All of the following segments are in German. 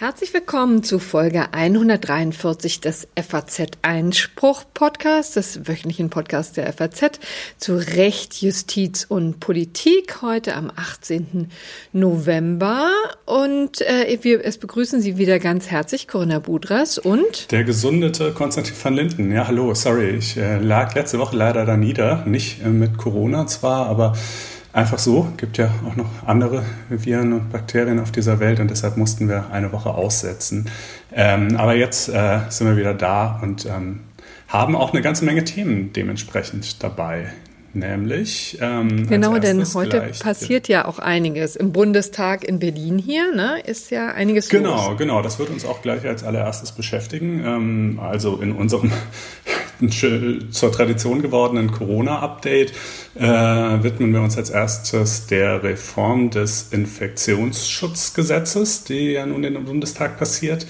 Herzlich willkommen zu Folge 143 des FAZ Einspruch Podcasts, des wöchentlichen Podcasts der FAZ zu Recht, Justiz und Politik. Heute am 18. November und äh, wir es begrüßen Sie wieder ganz herzlich Corinna Budras und der gesundete Konstantin van Linden. Ja, hallo, sorry, ich äh, lag letzte Woche leider da nieder, nicht äh, mit Corona zwar, aber einfach so. Gibt ja auch noch andere Viren und Bakterien auf dieser Welt und deshalb mussten wir eine Woche aussetzen. Ähm, aber jetzt äh, sind wir wieder da und ähm, haben auch eine ganze Menge Themen dementsprechend dabei. Nämlich. Ähm, genau, denn heute passiert ja auch einiges. Im Bundestag in Berlin hier ne, ist ja einiges Genau, los. genau. Das wird uns auch gleich als allererstes beschäftigen. Ähm, also in unserem zur Tradition gewordenen Corona-Update äh, widmen wir uns als erstes der Reform des Infektionsschutzgesetzes, die ja nun im Bundestag passiert.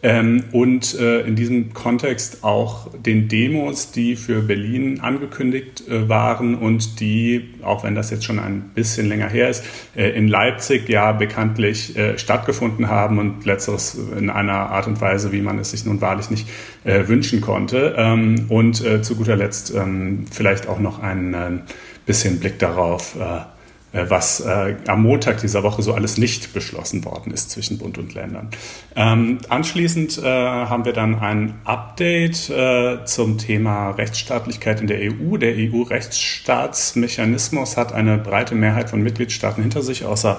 Ähm, und äh, in diesem Kontext auch den Demos, die für Berlin angekündigt äh, waren und die, auch wenn das jetzt schon ein bisschen länger her ist, äh, in Leipzig ja bekanntlich äh, stattgefunden haben und letzteres in einer Art und Weise, wie man es sich nun wahrlich nicht äh, wünschen konnte. Ähm, und äh, zu guter Letzt ähm, vielleicht auch noch ein bisschen Blick darauf, was äh, am Montag dieser Woche so alles nicht beschlossen worden ist zwischen Bund und Ländern. Ähm, anschließend äh, haben wir dann ein Update äh, zum Thema Rechtsstaatlichkeit in der EU. Der EU-Rechtsstaatsmechanismus hat eine breite Mehrheit von Mitgliedstaaten hinter sich, außer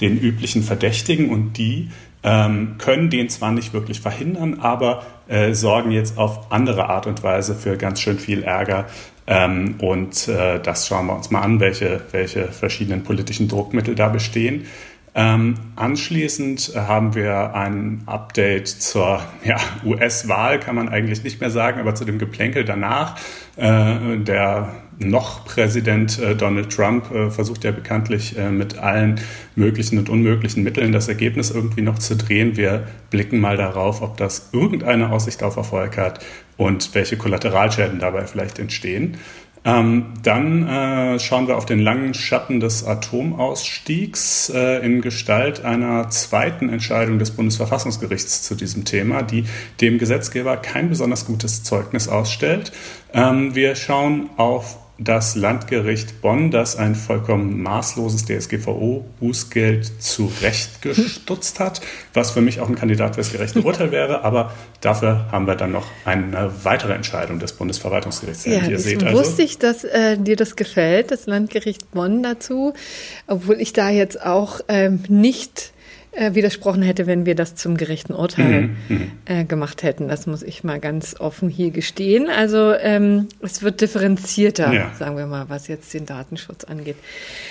den üblichen Verdächtigen und die ähm, können den zwar nicht wirklich verhindern, aber äh, sorgen jetzt auf andere Art und Weise für ganz schön viel Ärger ähm, und äh, das schauen wir uns mal an, welche, welche verschiedenen politischen Druckmittel da bestehen. Ähm, anschließend haben wir ein Update zur ja, US-Wahl, kann man eigentlich nicht mehr sagen, aber zu dem Geplänkel danach. Äh, der noch Präsident äh, Donald Trump äh, versucht ja bekanntlich äh, mit allen möglichen und unmöglichen Mitteln das Ergebnis irgendwie noch zu drehen. Wir blicken mal darauf, ob das irgendeine Aussicht auf Erfolg hat und welche Kollateralschäden dabei vielleicht entstehen. Ähm, dann äh, schauen wir auf den langen Schatten des Atomausstiegs äh, in Gestalt einer zweiten Entscheidung des Bundesverfassungsgerichts zu diesem Thema, die dem Gesetzgeber kein besonders gutes Zeugnis ausstellt. Ähm, wir schauen auf das Landgericht Bonn, das ein vollkommen maßloses DSGVO-Bußgeld zurechtgestutzt hat, was für mich auch ein Kandidat für das gerechte Urteil wäre. Aber dafür haben wir dann noch eine weitere Entscheidung des Bundesverwaltungsgerichts. Ja, ihr seht also, wusste ich, dass äh, dir das gefällt, das Landgericht Bonn dazu, obwohl ich da jetzt auch ähm, nicht äh, widersprochen hätte, wenn wir das zum gerechten Urteil mhm, mhm. äh, gemacht hätten. Das muss ich mal ganz offen hier gestehen. Also ähm, es wird differenzierter, ja. sagen wir mal, was jetzt den Datenschutz angeht.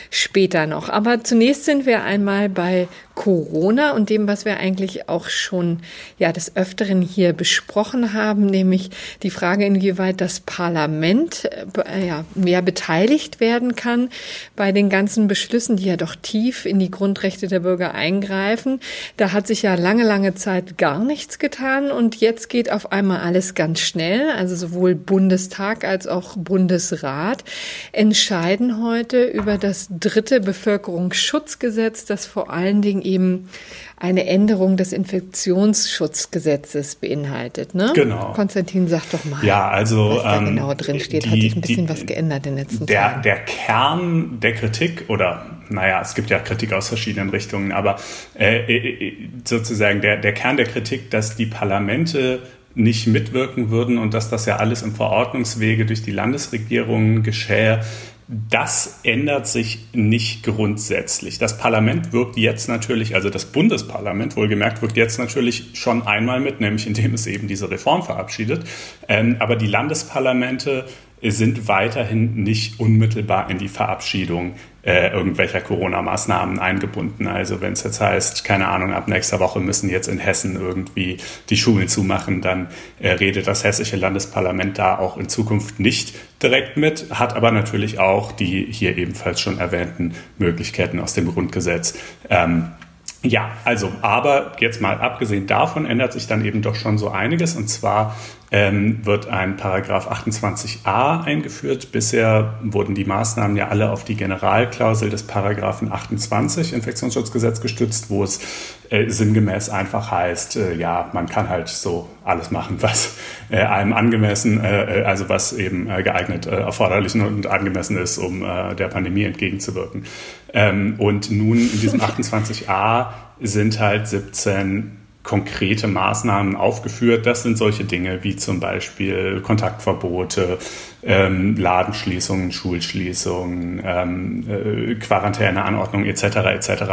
Später noch. Aber zunächst sind wir einmal bei Corona und dem, was wir eigentlich auch schon ja des Öfteren hier besprochen haben, nämlich die Frage, inwieweit das Parlament äh, ja, mehr beteiligt werden kann bei den ganzen Beschlüssen, die ja doch tief in die Grundrechte der Bürger eingreifen greifen. Da hat sich ja lange, lange Zeit gar nichts getan und jetzt geht auf einmal alles ganz schnell. Also sowohl Bundestag als auch Bundesrat entscheiden heute über das dritte Bevölkerungsschutzgesetz, das vor allen Dingen eben eine Änderung des Infektionsschutzgesetzes beinhaltet. Ne? Genau. Konstantin, sag doch mal. Ja, also was da ähm, genau drin steht, die, hat sich ein bisschen die, was geändert in den letzten der, Tagen. Der Kern der Kritik oder naja, es gibt ja Kritik aus verschiedenen Richtungen, aber äh, äh, sozusagen der, der Kern der Kritik, dass die Parlamente nicht mitwirken würden und dass das ja alles im Verordnungswege durch die Landesregierungen geschähe, das ändert sich nicht grundsätzlich. Das Parlament wirkt jetzt natürlich, also das Bundesparlament wohlgemerkt, wirkt jetzt natürlich schon einmal mit, nämlich indem es eben diese Reform verabschiedet. Ähm, aber die Landesparlamente sind weiterhin nicht unmittelbar in die Verabschiedung äh, irgendwelcher Corona-Maßnahmen eingebunden. Also wenn es jetzt heißt, keine Ahnung, ab nächster Woche müssen jetzt in Hessen irgendwie die Schulen zumachen, dann äh, redet das hessische Landesparlament da auch in Zukunft nicht direkt mit, hat aber natürlich auch die hier ebenfalls schon erwähnten Möglichkeiten aus dem Grundgesetz. Ähm, ja, also, aber jetzt mal abgesehen davon ändert sich dann eben doch schon so einiges. Und zwar ähm, wird ein Paragraph 28a eingeführt. Bisher wurden die Maßnahmen ja alle auf die Generalklausel des Paragraphen 28 Infektionsschutzgesetz gestützt, wo es äh, sinngemäß einfach heißt, äh, ja, man kann halt so alles machen, was äh, einem angemessen, äh, äh, also was eben äh, geeignet, erforderlich und angemessen ist, um der Pandemie entgegenzuwirken. Ähm, und nun in diesem 28a sind halt 17 konkrete Maßnahmen aufgeführt. Das sind solche Dinge wie zum Beispiel Kontaktverbote, ähm, Ladenschließungen, Schulschließungen, ähm, äh, Quarantäneanordnungen etc. etc.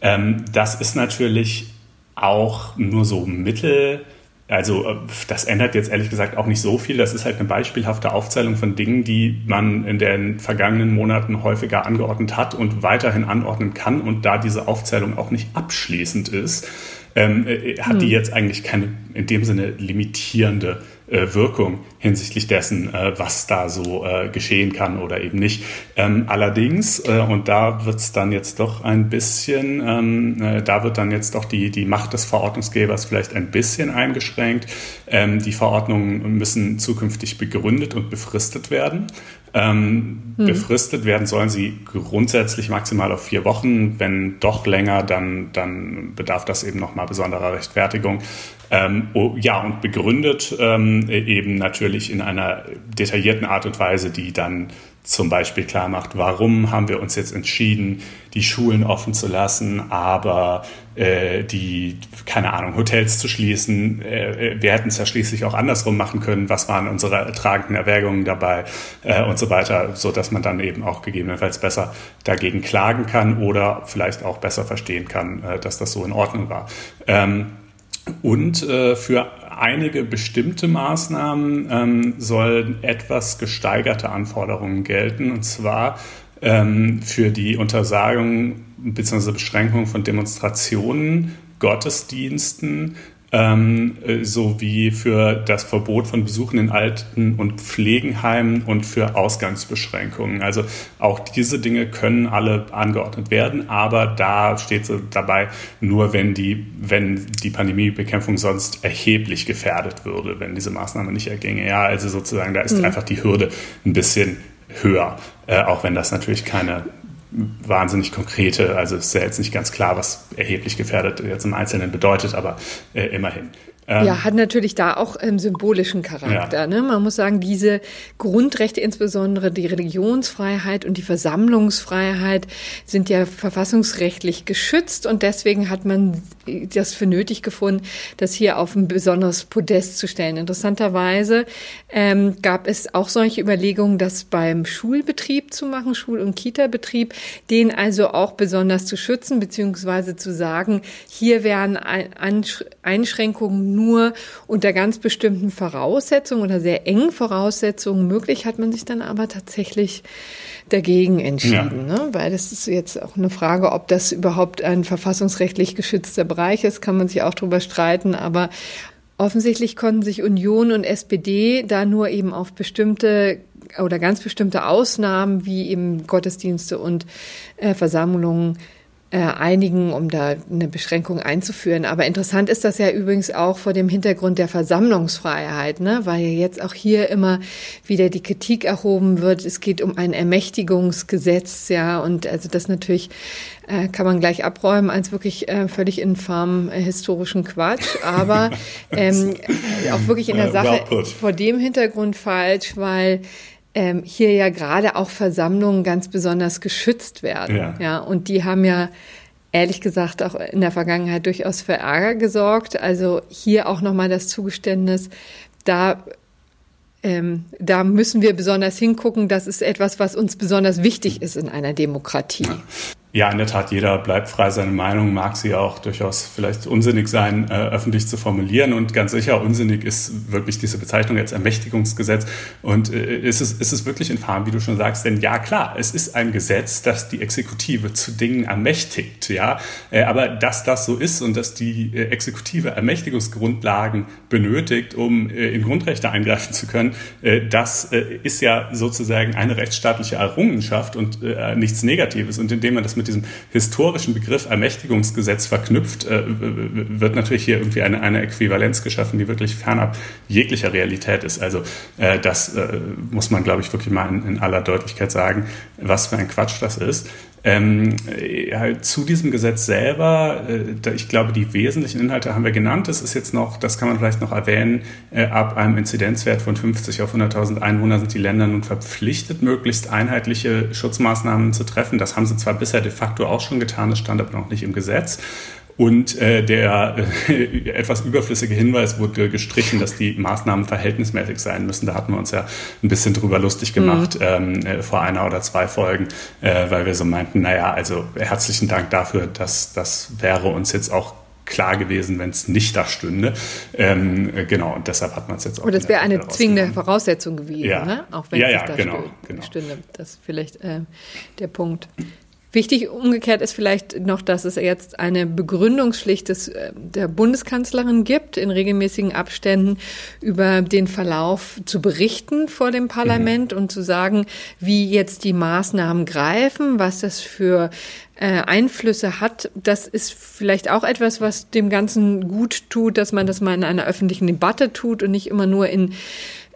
Ähm, das ist natürlich auch nur so mittel. Also äh, das ändert jetzt ehrlich gesagt auch nicht so viel. Das ist halt eine beispielhafte Aufzählung von Dingen, die man in den vergangenen Monaten häufiger angeordnet hat und weiterhin anordnen kann. Und da diese Aufzählung auch nicht abschließend ist, ähm, äh, hat hm. die jetzt eigentlich keine in dem Sinne limitierende äh, Wirkung hinsichtlich dessen, äh, was da so äh, geschehen kann oder eben nicht. Ähm, allerdings, äh, und da wird es dann jetzt doch ein bisschen, ähm, äh, da wird dann jetzt doch die, die Macht des Verordnungsgebers vielleicht ein bisschen eingeschränkt. Ähm, die Verordnungen müssen zukünftig begründet und befristet werden. Ähm, hm. Befristet werden sollen sie grundsätzlich maximal auf vier Wochen. Wenn doch länger, dann, dann bedarf das eben nochmal besonderer Rechtfertigung. Ähm, oh, ja, und begründet ähm, eben natürlich in einer detaillierten Art und Weise, die dann zum Beispiel klar macht, warum haben wir uns jetzt entschieden, die Schulen offen zu lassen, aber äh, die, keine Ahnung, Hotels zu schließen. Äh, wir hätten es ja schließlich auch andersrum machen können. Was waren unsere tragenden Erwägungen dabei äh, und so weiter, so dass man dann eben auch gegebenenfalls besser dagegen klagen kann oder vielleicht auch besser verstehen kann, äh, dass das so in Ordnung war. Ähm, und äh, für einige bestimmte Maßnahmen ähm, sollen etwas gesteigerte Anforderungen gelten. Und zwar ähm, für die Untersagung bzw. Beschränkung von Demonstrationen, Gottesdiensten, ähm, äh, sowie für das Verbot von Besuchen in Alten- und Pflegenheimen und für Ausgangsbeschränkungen. Also auch diese Dinge können alle angeordnet werden, aber da steht dabei, nur wenn die, wenn die Pandemiebekämpfung sonst erheblich gefährdet würde, wenn diese Maßnahme nicht erginge. Ja, also sozusagen, da ist mhm. einfach die Hürde ein bisschen höher, äh, auch wenn das natürlich keine wahnsinnig konkrete, also ist ja jetzt nicht ganz klar, was erheblich gefährdet jetzt im Einzelnen bedeutet, aber äh, immerhin. Ähm, ja, hat natürlich da auch ähm, symbolischen Charakter. Ja. Ne? Man muss sagen, diese Grundrechte, insbesondere die Religionsfreiheit und die Versammlungsfreiheit, sind ja verfassungsrechtlich geschützt und deswegen hat man das für nötig gefunden, das hier auf ein besonderes Podest zu stellen. Interessanterweise ähm, gab es auch solche Überlegungen, das beim Schulbetrieb zu machen, Schul- und Kita-Betrieb, den also auch besonders zu schützen, beziehungsweise zu sagen, hier werden Einschränkungen nur unter ganz bestimmten Voraussetzungen oder sehr engen Voraussetzungen möglich, hat man sich dann aber tatsächlich dagegen entschieden, ja. ne? weil das ist jetzt auch eine Frage, ob das überhaupt ein verfassungsrechtlich geschützter Bereich ist, kann man sich auch drüber streiten, aber offensichtlich konnten sich Union und SPD da nur eben auf bestimmte oder ganz bestimmte Ausnahmen wie eben Gottesdienste und äh, Versammlungen äh, einigen, um da eine Beschränkung einzuführen. Aber interessant ist das ja übrigens auch vor dem Hintergrund der Versammlungsfreiheit, ne? weil ja jetzt auch hier immer wieder die Kritik erhoben wird. Es geht um ein Ermächtigungsgesetz, ja, und also das natürlich äh, kann man gleich abräumen als wirklich äh, völlig infam äh, historischen Quatsch, aber ähm, auch wirklich in der Sache vor dem Hintergrund falsch, weil ähm, hier ja gerade auch Versammlungen ganz besonders geschützt werden. Ja. ja. Und die haben ja ehrlich gesagt auch in der Vergangenheit durchaus für Ärger gesorgt. Also hier auch nochmal das Zugeständnis, da ähm, da müssen wir besonders hingucken. Das ist etwas, was uns besonders wichtig ist in einer Demokratie. Ja, in der Tat, jeder bleibt frei, seine Meinung mag sie auch durchaus vielleicht unsinnig sein, äh, öffentlich zu formulieren. Und ganz sicher, unsinnig ist wirklich diese Bezeichnung als Ermächtigungsgesetz. Und äh, ist, es, ist es wirklich infam, wie du schon sagst? Denn ja, klar, es ist ein Gesetz, das die Exekutive zu Dingen ermächtigt. Ja, äh, aber dass das so ist und dass die äh, Exekutive Ermächtigungsgrundlagen benötigt, um äh, in Grundrechte eingreifen zu können, äh, das ist ja sozusagen eine rechtsstaatliche Errungenschaft und nichts Negatives. Und indem man das mit diesem historischen Begriff Ermächtigungsgesetz verknüpft, äh, wird natürlich hier irgendwie eine, eine Äquivalenz geschaffen, die wirklich fernab jeglicher Realität ist. Also äh, das äh, muss man, glaube ich, wirklich mal in, in aller Deutlichkeit sagen, was für ein Quatsch das ist. Ähm, ja, zu diesem Gesetz selber, äh, ich glaube, die wesentlichen Inhalte haben wir genannt. Das ist jetzt noch, das kann man vielleicht noch erwähnen, äh, ab einem Inzidenzwert von 50 auf 100.000 Einwohner sind die Länder nun verpflichtet, möglichst einheitliche Schutzmaßnahmen zu treffen. Das haben sie zwar bisher de facto auch schon getan, das stand aber noch nicht im Gesetz. Und äh, der äh, etwas überflüssige Hinweis wurde gestrichen, dass die Maßnahmen verhältnismäßig sein müssen. Da hatten wir uns ja ein bisschen drüber lustig gemacht mhm. ähm, äh, vor einer oder zwei Folgen, äh, weil wir so meinten, naja, also herzlichen Dank dafür, dass das wäre uns jetzt auch klar gewesen, wenn es nicht da stünde. Ähm, äh, genau, und deshalb hat man es jetzt auch. Und das wäre eine zwingende Voraussetzung gewesen, ja. ne? auch wenn ja, es ja, da genau, stünde. genau. stünde. Das ist vielleicht äh, der Punkt. Wichtig umgekehrt ist vielleicht noch, dass es jetzt eine Begründungspflicht des, äh, der Bundeskanzlerin gibt, in regelmäßigen Abständen über den Verlauf zu berichten vor dem Parlament mhm. und zu sagen, wie jetzt die Maßnahmen greifen, was das für äh, Einflüsse hat. Das ist vielleicht auch etwas, was dem Ganzen gut tut, dass man das mal in einer öffentlichen Debatte tut und nicht immer nur in,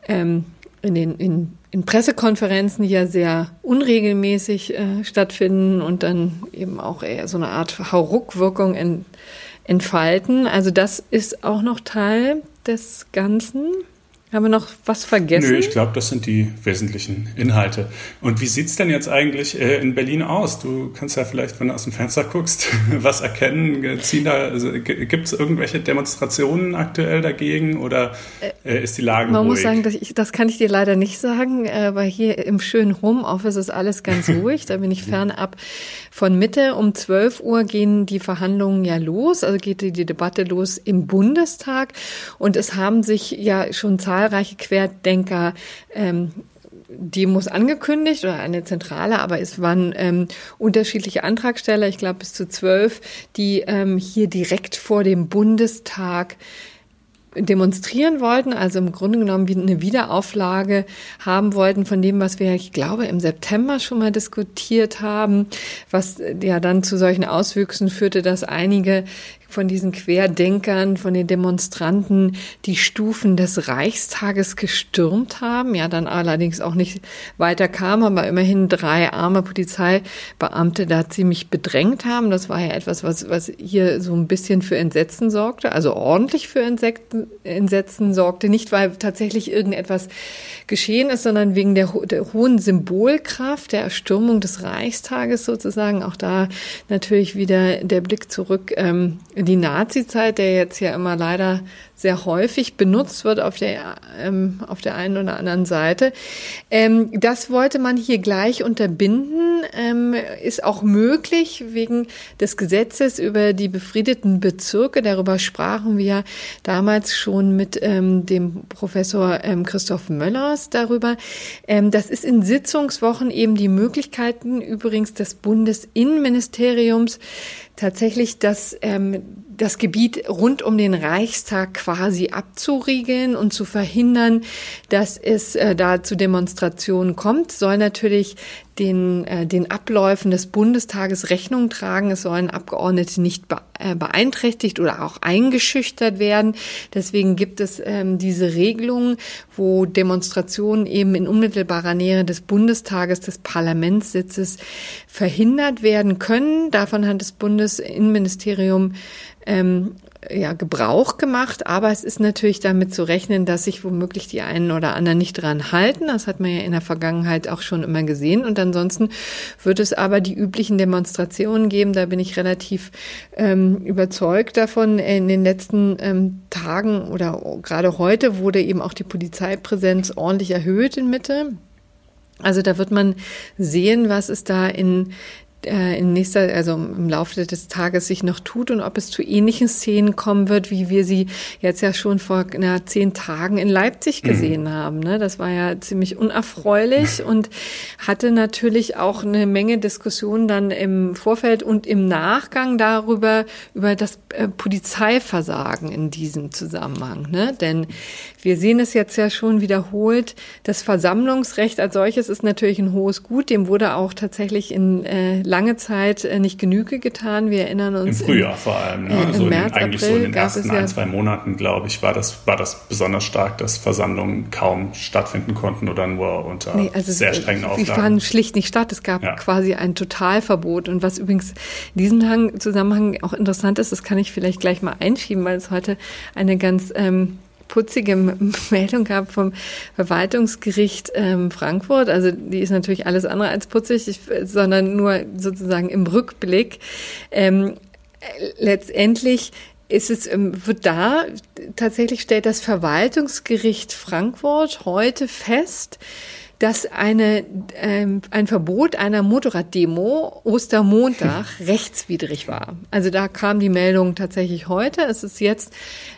ähm, in den in in Pressekonferenzen, die ja sehr unregelmäßig äh, stattfinden und dann eben auch eher so eine Art Hauruckwirkung ent, entfalten. Also das ist auch noch Teil des Ganzen. Haben wir noch was vergessen? Nö, ich glaube, das sind die wesentlichen Inhalte. Und wie sieht es denn jetzt eigentlich äh, in Berlin aus? Du kannst ja vielleicht, wenn du aus dem Fenster guckst, was erkennen. Ziehen da, also, Gibt es irgendwelche Demonstrationen aktuell dagegen oder äh, ist die Lage Man ruhig? muss sagen, das, ich, das kann ich dir leider nicht sagen, äh, weil hier im schönen Homeoffice ist alles ganz ruhig. da bin ich fernab von Mitte. Um 12 Uhr gehen die Verhandlungen ja los, also geht die, die Debatte los im Bundestag. Und es haben sich ja schon zahlreiche zahlreiche Querdenker ähm, Demos angekündigt oder eine zentrale, aber es waren ähm, unterschiedliche Antragsteller, ich glaube bis zu zwölf, die ähm, hier direkt vor dem Bundestag demonstrieren wollten, also im Grunde genommen eine Wiederauflage haben wollten von dem, was wir, ich glaube, im September schon mal diskutiert haben, was ja dann zu solchen Auswüchsen führte, dass einige von diesen Querdenkern, von den Demonstranten die Stufen des Reichstages gestürmt haben, ja dann allerdings auch nicht weiter kam, aber immerhin drei arme Polizeibeamte da ziemlich bedrängt haben. Das war ja etwas, was, was hier so ein bisschen für Entsetzen sorgte, also ordentlich für Entsetzen, Entsetzen sorgte, nicht weil tatsächlich irgendetwas geschehen ist, sondern wegen der, der hohen Symbolkraft der Erstürmung des Reichstages sozusagen. Auch da natürlich wieder der Blick zurück ähm, die Nazi-Zeit, der jetzt ja immer leider sehr häufig benutzt wird auf der, ähm, auf der einen oder anderen Seite. Ähm, das wollte man hier gleich unterbinden, ähm, ist auch möglich wegen des Gesetzes über die befriedeten Bezirke. Darüber sprachen wir damals schon mit ähm, dem Professor ähm, Christoph Möllers darüber. Ähm, das ist in Sitzungswochen eben die Möglichkeiten übrigens des Bundesinnenministeriums tatsächlich das, ähm, das Gebiet rund um den Reichstag quasi abzuriegeln und zu verhindern, dass es äh, da zu Demonstrationen kommt, soll natürlich den, äh, den Abläufen des Bundestages Rechnung tragen. Es sollen Abgeordnete nicht äh, beeinträchtigt oder auch eingeschüchtert werden. Deswegen gibt es ähm, diese Regelung, wo Demonstrationen eben in unmittelbarer Nähe des Bundestages, des Parlamentssitzes verhindert werden können. Davon hat das Bundesinnenministerium ähm, ja, Gebrauch gemacht, aber es ist natürlich damit zu rechnen, dass sich womöglich die einen oder anderen nicht dran halten. Das hat man ja in der Vergangenheit auch schon immer gesehen. Und ansonsten wird es aber die üblichen Demonstrationen geben. Da bin ich relativ ähm, überzeugt davon. In den letzten ähm, Tagen oder gerade heute wurde eben auch die Polizeipräsenz ordentlich erhöht in Mitte. Also da wird man sehen, was es da in äh, in nächster, also im Laufe des Tages sich noch tut und ob es zu ähnlichen Szenen kommen wird, wie wir sie jetzt ja schon vor na, zehn Tagen in Leipzig mhm. gesehen mhm. haben. Ne? Das war ja ziemlich unerfreulich und hatte natürlich auch eine Menge Diskussionen dann im Vorfeld und im Nachgang darüber, über das äh, Polizeiversagen in diesem Zusammenhang. Ne? Denn wir sehen es jetzt ja schon wiederholt. Das Versammlungsrecht als solches ist natürlich ein hohes Gut. Dem wurde auch tatsächlich in äh, lange Zeit äh, nicht Genüge getan. Wir erinnern uns. Im Frühjahr in, vor allem. Ne? Äh, so März, in, eigentlich April so in den ersten ein, zwei Monaten, glaube ich, war das, war das besonders stark, dass Versammlungen kaum stattfinden konnten oder nur unter nee, also sehr strengen Auflagen. Die fanden schlicht nicht statt. Es gab ja. quasi ein Totalverbot. Und was übrigens in diesem Zusammenhang auch interessant ist, das kann ich vielleicht gleich mal einschieben, weil es heute eine ganz ähm, putzige Meldung gab vom Verwaltungsgericht ähm, Frankfurt. Also die ist natürlich alles andere als putzig, ich, sondern nur sozusagen im Rückblick. Ähm, letztendlich ist es, ähm, wird da tatsächlich stellt das Verwaltungsgericht Frankfurt heute fest, dass eine, ähm, ein Verbot einer Motorraddemo Ostermontag rechtswidrig war. Also da kam die Meldung tatsächlich heute. Es ist jetzt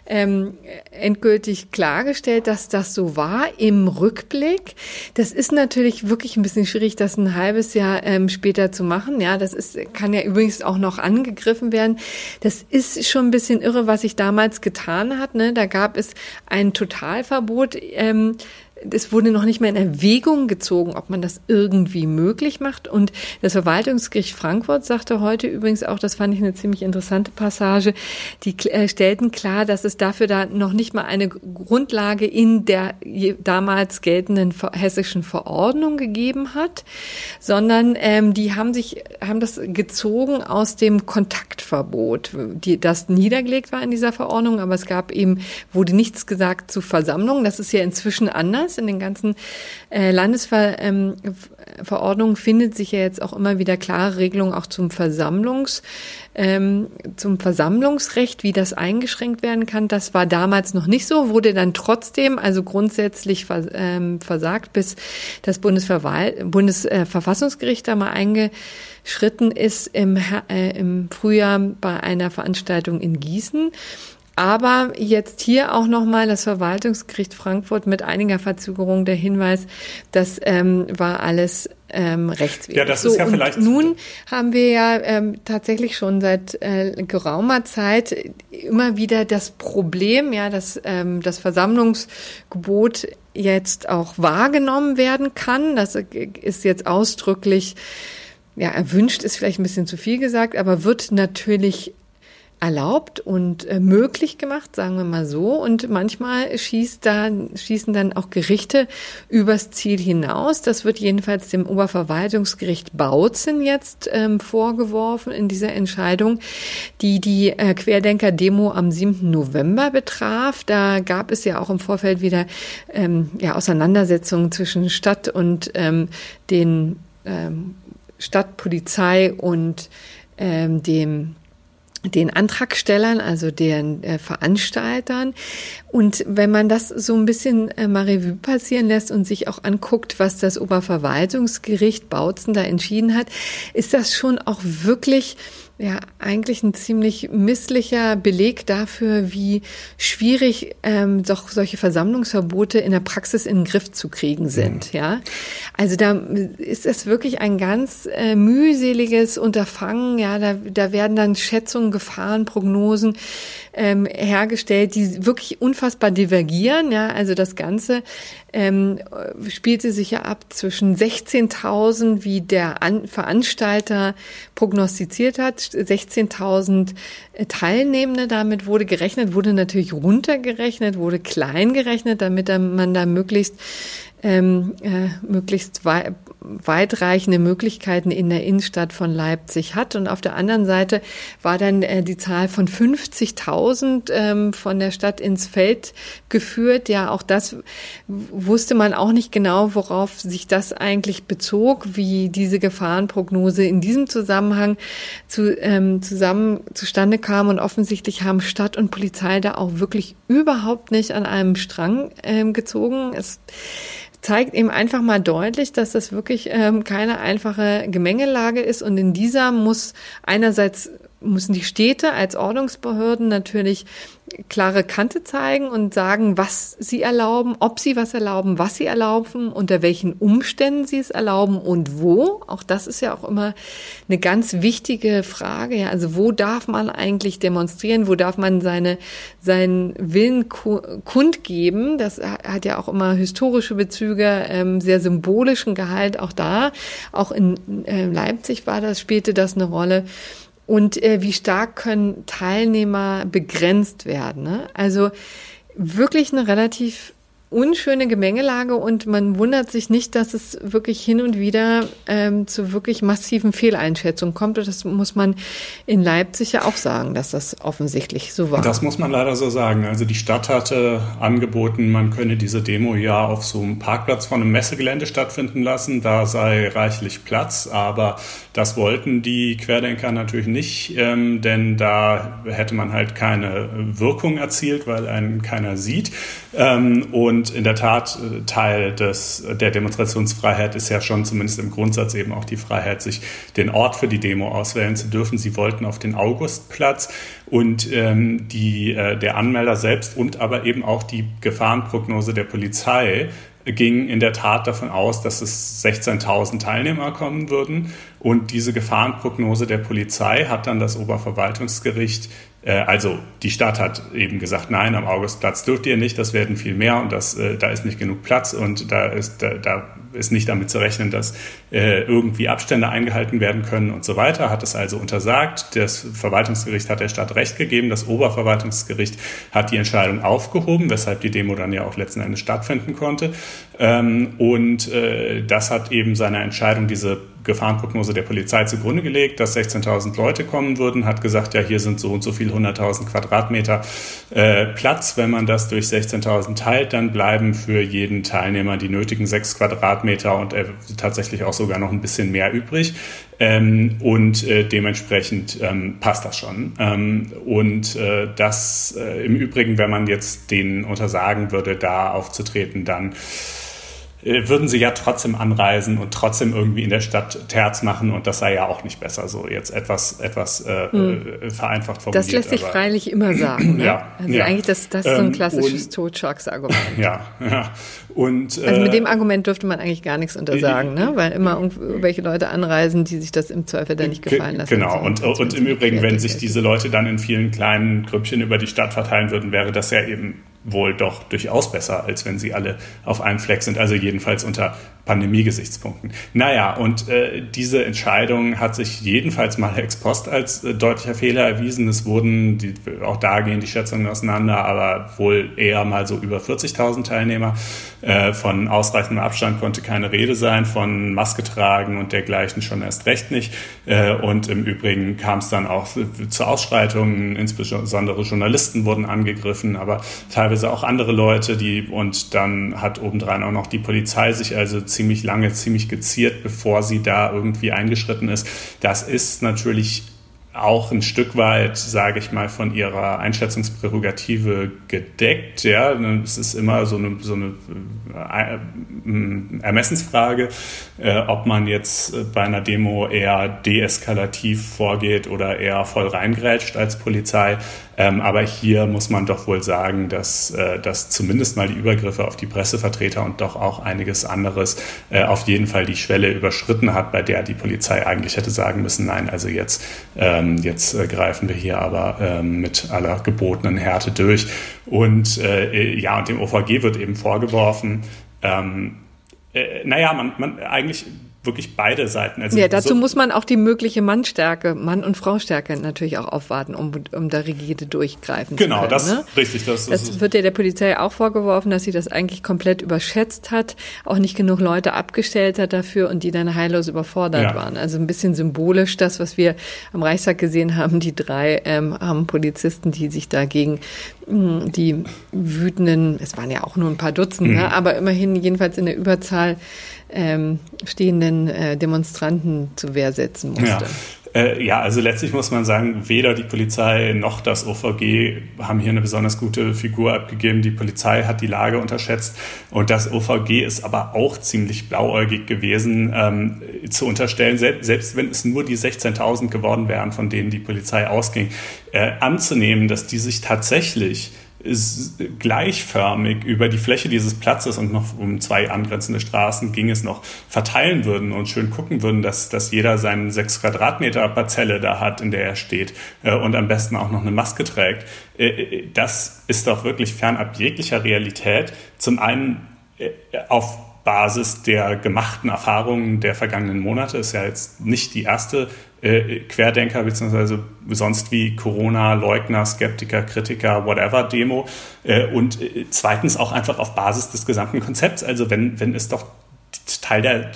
ähm, endgültig klargestellt, dass das so war im Rückblick. Das ist natürlich wirklich ein bisschen schwierig, das ein halbes Jahr ähm, später zu machen. Ja, das ist, kann ja übrigens auch noch angegriffen werden. Das ist schon ein bisschen irre, was sich damals getan hat. Ne? Da gab es ein Totalverbot. Ähm, es wurde noch nicht mal in Erwägung gezogen, ob man das irgendwie möglich macht. Und das Verwaltungsgericht Frankfurt sagte heute übrigens auch, das fand ich eine ziemlich interessante Passage, die äh, stellten klar, dass es dafür da noch nicht mal eine Grundlage in der damals geltenden hessischen Verordnung gegeben hat, sondern ähm, die haben sich, haben das gezogen aus dem Kontaktverbot, die, das niedergelegt war in dieser Verordnung, aber es gab eben, wurde nichts gesagt zu Versammlungen. Das ist ja inzwischen anders ist. In den ganzen äh, Landesverordnungen ähm, findet sich ja jetzt auch immer wieder klare Regelungen auch zum Versammlungs, ähm, zum Versammlungsrecht, wie das eingeschränkt werden kann. Das war damals noch nicht so, wurde dann trotzdem also grundsätzlich vers ähm, versagt, bis das Bundesverwal Bundesverfassungsgericht da mal eingeschritten ist im, äh, im Frühjahr bei einer Veranstaltung in Gießen. Aber jetzt hier auch nochmal das Verwaltungsgericht Frankfurt mit einiger Verzögerung der Hinweis, das ähm, war alles ähm, rechtswidrig. Ja, das so, ist ja vielleicht. Nun haben wir ja ähm, tatsächlich schon seit äh, geraumer Zeit immer wieder das Problem, ja, dass ähm, das Versammlungsgebot jetzt auch wahrgenommen werden kann. Das ist jetzt ausdrücklich ja, erwünscht ist vielleicht ein bisschen zu viel gesagt, aber wird natürlich erlaubt und äh, möglich gemacht, sagen wir mal so. Und manchmal schießt da, schießen dann auch Gerichte übers Ziel hinaus. Das wird jedenfalls dem Oberverwaltungsgericht Bautzen jetzt ähm, vorgeworfen in dieser Entscheidung, die die äh, Querdenker-Demo am 7. November betraf. Da gab es ja auch im Vorfeld wieder ähm, ja, Auseinandersetzungen zwischen Stadt und ähm, den ähm, Stadtpolizei und ähm, dem den Antragstellern, also den äh, Veranstaltern. Und wenn man das so ein bisschen äh, mal Revue passieren lässt und sich auch anguckt, was das Oberverwaltungsgericht Bautzen da entschieden hat, ist das schon auch wirklich ja eigentlich ein ziemlich misslicher Beleg dafür, wie schwierig ähm, doch solche Versammlungsverbote in der Praxis in den Griff zu kriegen sind. Mhm. Ja, also da ist es wirklich ein ganz äh, mühseliges Unterfangen. Ja, da, da werden dann Schätzungen, Gefahren, Prognosen ähm, hergestellt, die wirklich unfassbar divergieren. Ja, also das Ganze ähm, spielte sich ja ab zwischen 16.000, wie der An Veranstalter prognostiziert hat, 16.000 äh, Teilnehmende. Damit wurde gerechnet, wurde natürlich runtergerechnet, wurde klein gerechnet, damit man da möglichst ähm, äh, möglichst wei weitreichende Möglichkeiten in der Innenstadt von Leipzig hat. Und auf der anderen Seite war dann äh, die Zahl von 50.000 ähm, von der Stadt ins Feld geführt. Ja, auch das wusste man auch nicht genau, worauf sich das eigentlich bezog, wie diese Gefahrenprognose in diesem Zusammenhang zu, ähm, zusammen zustande kam. Und offensichtlich haben Stadt und Polizei da auch wirklich überhaupt nicht an einem Strang ähm, gezogen. Es zeigt eben einfach mal deutlich, dass das wirklich ähm, keine einfache Gemengelage ist. Und in dieser muss einerseits müssen die Städte als Ordnungsbehörden natürlich klare Kante zeigen und sagen, was sie erlauben, ob sie was erlauben, was sie erlauben, unter welchen Umständen sie es erlauben und wo. Auch das ist ja auch immer eine ganz wichtige Frage. Ja, also wo darf man eigentlich demonstrieren? Wo darf man seine, seinen Willen kundgeben? Das hat ja auch immer historische Bezüge, ähm, sehr symbolischen Gehalt auch da. Auch in äh, Leipzig war das, spielte das eine Rolle und äh, wie stark können Teilnehmer begrenzt werden. Ne? Also wirklich eine relativ unschöne Gemengelage und man wundert sich nicht, dass es wirklich hin und wieder ähm, zu wirklich massiven Fehleinschätzungen kommt. Und das muss man in Leipzig ja auch sagen, dass das offensichtlich so war. Das muss man leider so sagen. Also die Stadt hatte angeboten, man könne diese Demo ja auf so einem Parkplatz von einem Messegelände stattfinden lassen. Da sei reichlich Platz, aber das wollten die Querdenker natürlich nicht, ähm, denn da hätte man halt keine Wirkung erzielt, weil einen keiner sieht. Ähm, und in der Tat, äh, Teil des, der Demonstrationsfreiheit ist ja schon zumindest im Grundsatz eben auch die Freiheit, sich den Ort für die Demo auswählen zu dürfen. Sie wollten auf den Augustplatz und ähm, die, äh, der Anmelder selbst und aber eben auch die Gefahrenprognose der Polizei ging in der Tat davon aus, dass es 16.000 Teilnehmer kommen würden. Und diese Gefahrenprognose der Polizei hat dann das Oberverwaltungsgericht also die Stadt hat eben gesagt, nein, am Augustplatz dürft ihr nicht, das werden viel mehr und das, äh, da ist nicht genug Platz und da ist, da, da ist nicht damit zu rechnen, dass äh, irgendwie Abstände eingehalten werden können und so weiter. Hat es also untersagt. Das Verwaltungsgericht hat der Stadt Recht gegeben. Das Oberverwaltungsgericht hat die Entscheidung aufgehoben, weshalb die Demo dann ja auch letzten Endes stattfinden konnte. Ähm, und äh, das hat eben seine Entscheidung, diese Gefahrenprognose der Polizei zugrunde gelegt, dass 16.000 Leute kommen würden, hat gesagt, ja, hier sind so und so viel 100.000 Quadratmeter äh, Platz. Wenn man das durch 16.000 teilt, dann bleiben für jeden Teilnehmer die nötigen sechs Quadratmeter und äh, tatsächlich auch sogar noch ein bisschen mehr übrig. Ähm, und äh, dementsprechend ähm, passt das schon. Ähm, und äh, das äh, im Übrigen, wenn man jetzt denen untersagen würde, da aufzutreten, dann würden sie ja trotzdem anreisen und trotzdem irgendwie in der Stadt Terz machen und das sei ja auch nicht besser. So jetzt etwas, etwas äh, hm. vereinfacht formuliert. Das lässt sich freilich immer sagen. Ne? ja, also ja. eigentlich das, das ist so ein ähm, klassisches Totschlagsargument. Ja, ja. Und, also mit äh, dem Argument dürfte man eigentlich gar nichts untersagen, ne? weil immer irgendwelche Leute anreisen, die sich das im Zweifel dann nicht gefallen lassen. Genau, und, und, und im Übrigen, wenn sich diese Leute dann in vielen kleinen Grüppchen über die Stadt verteilen würden, wäre das ja eben wohl doch durchaus besser, als wenn sie alle auf einem Fleck sind, also jedenfalls unter Pandemie-Gesichtspunkten. Naja, und äh, diese Entscheidung hat sich jedenfalls mal ex post als äh, deutlicher Fehler erwiesen. Es wurden, die, auch da gehen die Schätzungen auseinander, aber wohl eher mal so über 40.000 Teilnehmer. Äh, von ausreichendem Abstand konnte keine Rede sein, von Maske tragen und dergleichen schon erst recht nicht. Äh, und im Übrigen kam es dann auch zu Ausschreitungen, insbesondere Journalisten wurden angegriffen, aber teilweise auch andere Leute, die, und dann hat obendrein auch noch die Polizei sich also ziemlich lange, ziemlich geziert, bevor sie da irgendwie eingeschritten ist. Das ist natürlich auch ein Stück weit, sage ich mal, von ihrer Einschätzungsprärogative gedeckt. Ja, es ist immer so eine, so eine äh, Ermessensfrage, äh, ob man jetzt bei einer Demo eher deeskalativ vorgeht oder eher voll reingrätscht als Polizei. Ähm, aber hier muss man doch wohl sagen, dass, äh, dass zumindest mal die Übergriffe auf die Pressevertreter und doch auch einiges anderes äh, auf jeden Fall die Schwelle überschritten hat, bei der die Polizei eigentlich hätte sagen müssen, nein, also jetzt, ähm, jetzt äh, greifen wir hier aber ähm, mit aller gebotenen Härte durch. Und äh, ja, und dem OVG wird eben vorgeworfen, ähm, äh, naja, man, man eigentlich wirklich beide Seiten. Also ja, dazu so muss man auch die mögliche Mannstärke, Mann- und Fraustärke natürlich auch aufwarten, um, um da rigide durchgreifen genau, zu können. Genau, das ne? richtig. Das, das wird ja der Polizei auch vorgeworfen, dass sie das eigentlich komplett überschätzt hat, auch nicht genug Leute abgestellt hat dafür und die dann heillos überfordert ja. waren. Also ein bisschen symbolisch das, was wir am Reichstag gesehen haben, die drei ähm, armen Polizisten, die sich dagegen die wütenden, es waren ja auch nur ein paar Dutzend, mhm. ne, aber immerhin jedenfalls in der Überzahl ähm, stehenden äh, Demonstranten zu Wehr setzen musste. Ja. Äh, ja, also letztlich muss man sagen, weder die Polizei noch das OVG haben hier eine besonders gute Figur abgegeben. Die Polizei hat die Lage unterschätzt und das OVG ist aber auch ziemlich blauäugig gewesen, ähm, zu unterstellen, selbst, selbst wenn es nur die 16.000 geworden wären, von denen die Polizei ausging, äh, anzunehmen, dass die sich tatsächlich gleichförmig über die Fläche dieses Platzes und noch um zwei angrenzende Straßen ging es noch verteilen würden und schön gucken würden, dass, dass jeder seinen sechs Quadratmeter Parzelle da hat, in der er steht äh, und am besten auch noch eine Maske trägt. Äh, äh das ist doch wirklich fernab jeglicher Realität. Zum einen auf Basis der gemachten Erfahrungen der vergangenen Monate ist ja jetzt nicht die erste äh, Querdenker beziehungsweise sonst wie Corona-Leugner, Skeptiker, Kritiker, whatever Demo. Äh, und äh, zweitens auch einfach auf Basis des gesamten Konzepts. Also wenn, wenn es doch Teil der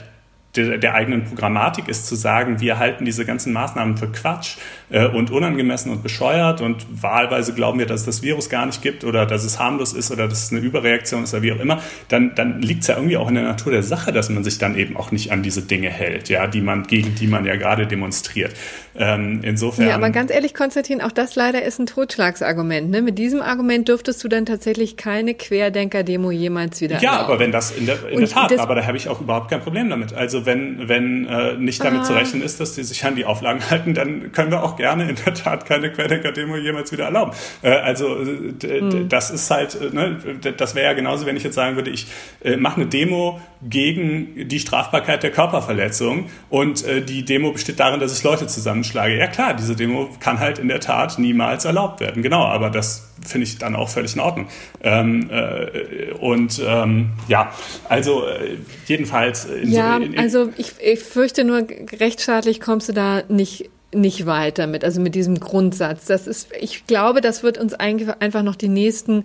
der, der, eigenen Programmatik ist zu sagen, wir halten diese ganzen Maßnahmen für Quatsch äh, und unangemessen und bescheuert und wahlweise glauben wir, dass es das Virus gar nicht gibt oder dass es harmlos ist oder dass es eine Überreaktion ist oder wie auch immer, dann, dann liegt es ja irgendwie auch in der Natur der Sache, dass man sich dann eben auch nicht an diese Dinge hält, ja, die man, gegen die man ja gerade demonstriert. Ähm, insofern. Ja, aber ganz ehrlich, Konstantin, auch das leider ist ein Totschlagsargument. Ne? Mit diesem Argument dürftest du dann tatsächlich keine Querdenker-Demo jemals wieder Ja, erlauben. aber wenn das in der, in der Tat, aber da habe ich auch überhaupt kein Problem damit. Also wenn, wenn äh, nicht damit ah. zu rechnen ist, dass die sich an die Auflagen halten, dann können wir auch gerne in der Tat keine Querdenker-Demo jemals wieder erlauben. Äh, also hm. das ist halt, äh, ne, das wäre ja genauso, wenn ich jetzt sagen würde, ich äh, mache eine Demo gegen die Strafbarkeit der Körperverletzung und äh, die Demo besteht darin, dass ich Leute zusammenschlage. Ja klar, diese Demo kann halt in der Tat niemals erlaubt werden. Genau, aber das finde ich dann auch völlig in Ordnung. Ähm, äh, und ähm, ja, also äh, jedenfalls. ja, in, in, also ich, ich fürchte nur, rechtsstaatlich kommst du da nicht nicht weiter mit, also mit diesem Grundsatz. Das ist, ich glaube, das wird uns einfach noch die nächsten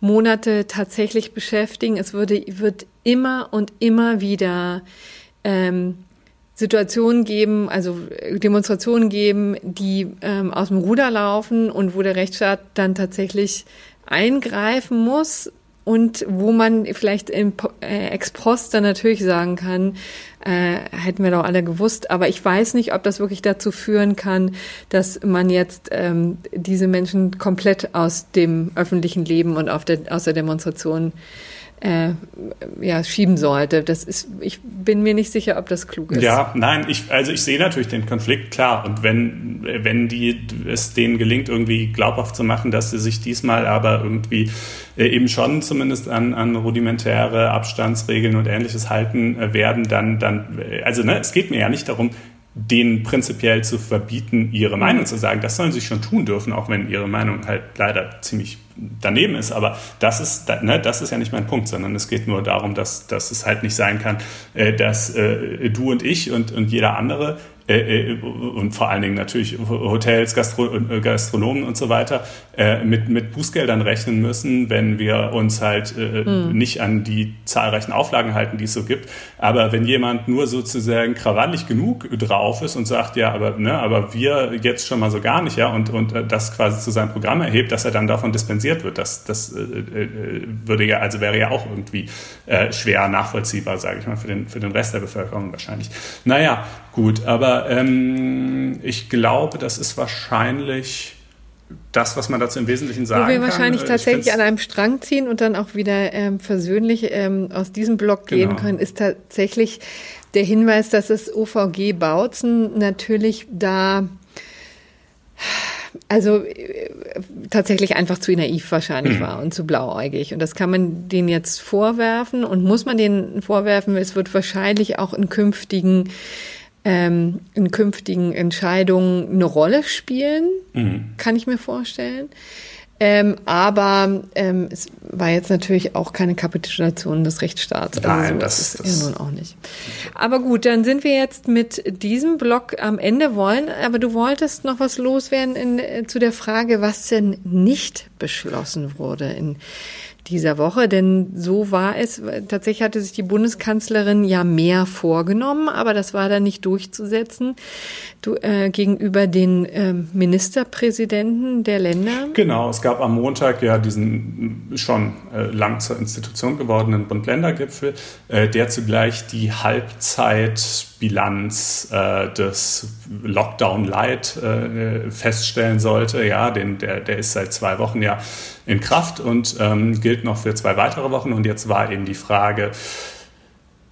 Monate tatsächlich beschäftigen. Es würde, wird immer und immer wieder ähm, Situationen geben, also Demonstrationen geben, die ähm, aus dem Ruder laufen und wo der Rechtsstaat dann tatsächlich eingreifen muss und wo man vielleicht im äh, ex post dann natürlich sagen kann, äh, hätten wir doch alle gewusst. Aber ich weiß nicht, ob das wirklich dazu führen kann, dass man jetzt ähm, diese Menschen komplett aus dem öffentlichen Leben und auf der, aus der Demonstration äh, ja, schieben sollte. Das ist, ich bin mir nicht sicher, ob das klug ist. Ja, nein, ich, also ich sehe natürlich den Konflikt, klar. Und wenn, wenn die, es denen gelingt, irgendwie glaubhaft zu machen, dass sie sich diesmal aber irgendwie äh, eben schon zumindest an, an rudimentäre Abstandsregeln und ähnliches halten äh, werden, dann, dann, äh, also ne, es geht mir ja nicht darum, denen prinzipiell zu verbieten, ihre Meinung zu sagen. Das sollen sie schon tun dürfen, auch wenn ihre Meinung halt leider ziemlich daneben ist. Aber das ist, ne, das ist ja nicht mein Punkt, sondern es geht nur darum, dass, dass es halt nicht sein kann, äh, dass äh, du und ich und, und jeder andere äh, äh, und vor allen Dingen natürlich Hotels, Gastro äh, Gastronomen und so weiter mit, mit Bußgeldern rechnen müssen, wenn wir uns halt mhm. nicht an die zahlreichen Auflagen halten, die es so gibt. Aber wenn jemand nur sozusagen krawallig genug drauf ist und sagt, ja, aber, ne, aber wir jetzt schon mal so gar nicht, ja, und, und das quasi zu seinem Programm erhebt, dass er dann davon dispensiert wird, das, das äh, würde ja, also wäre ja auch irgendwie schwer nachvollziehbar, sage ich mal, für den, für den Rest der Bevölkerung wahrscheinlich. Naja, gut, aber ähm, ich glaube, das ist wahrscheinlich das, was man dazu im Wesentlichen sagen kann. Wo wir wahrscheinlich kann. tatsächlich an einem Strang ziehen und dann auch wieder ähm, versöhnlich ähm, aus diesem Block gehen genau. können, ist tatsächlich der Hinweis, dass das OVG Bautzen natürlich da also äh, tatsächlich einfach zu naiv wahrscheinlich mhm. war und zu blauäugig. Und das kann man denen jetzt vorwerfen und muss man denen vorwerfen. Es wird wahrscheinlich auch in künftigen ähm, in künftigen Entscheidungen eine Rolle spielen, mhm. kann ich mir vorstellen. Ähm, aber ähm, es war jetzt natürlich auch keine Kapitulation des Rechtsstaats. Also Nein, das, ist das ja nun auch nicht. Aber gut, dann sind wir jetzt mit diesem Block am Ende wollen. Aber du wolltest noch was loswerden in, äh, zu der Frage, was denn nicht beschlossen wurde in dieser Woche, denn so war es. Tatsächlich hatte sich die Bundeskanzlerin ja mehr vorgenommen, aber das war dann nicht durchzusetzen du, äh, gegenüber den äh, Ministerpräsidenten der Länder. Genau, es gab am Montag ja diesen schon äh, lang zur Institution gewordenen Bund-Länder-Gipfel, äh, der zugleich die Halbzeitbilanz äh, des Lockdown Light äh, feststellen sollte. Ja, den, der, der ist seit zwei Wochen ja in Kraft und ähm, gilt noch für zwei weitere Wochen. Und jetzt war eben die Frage,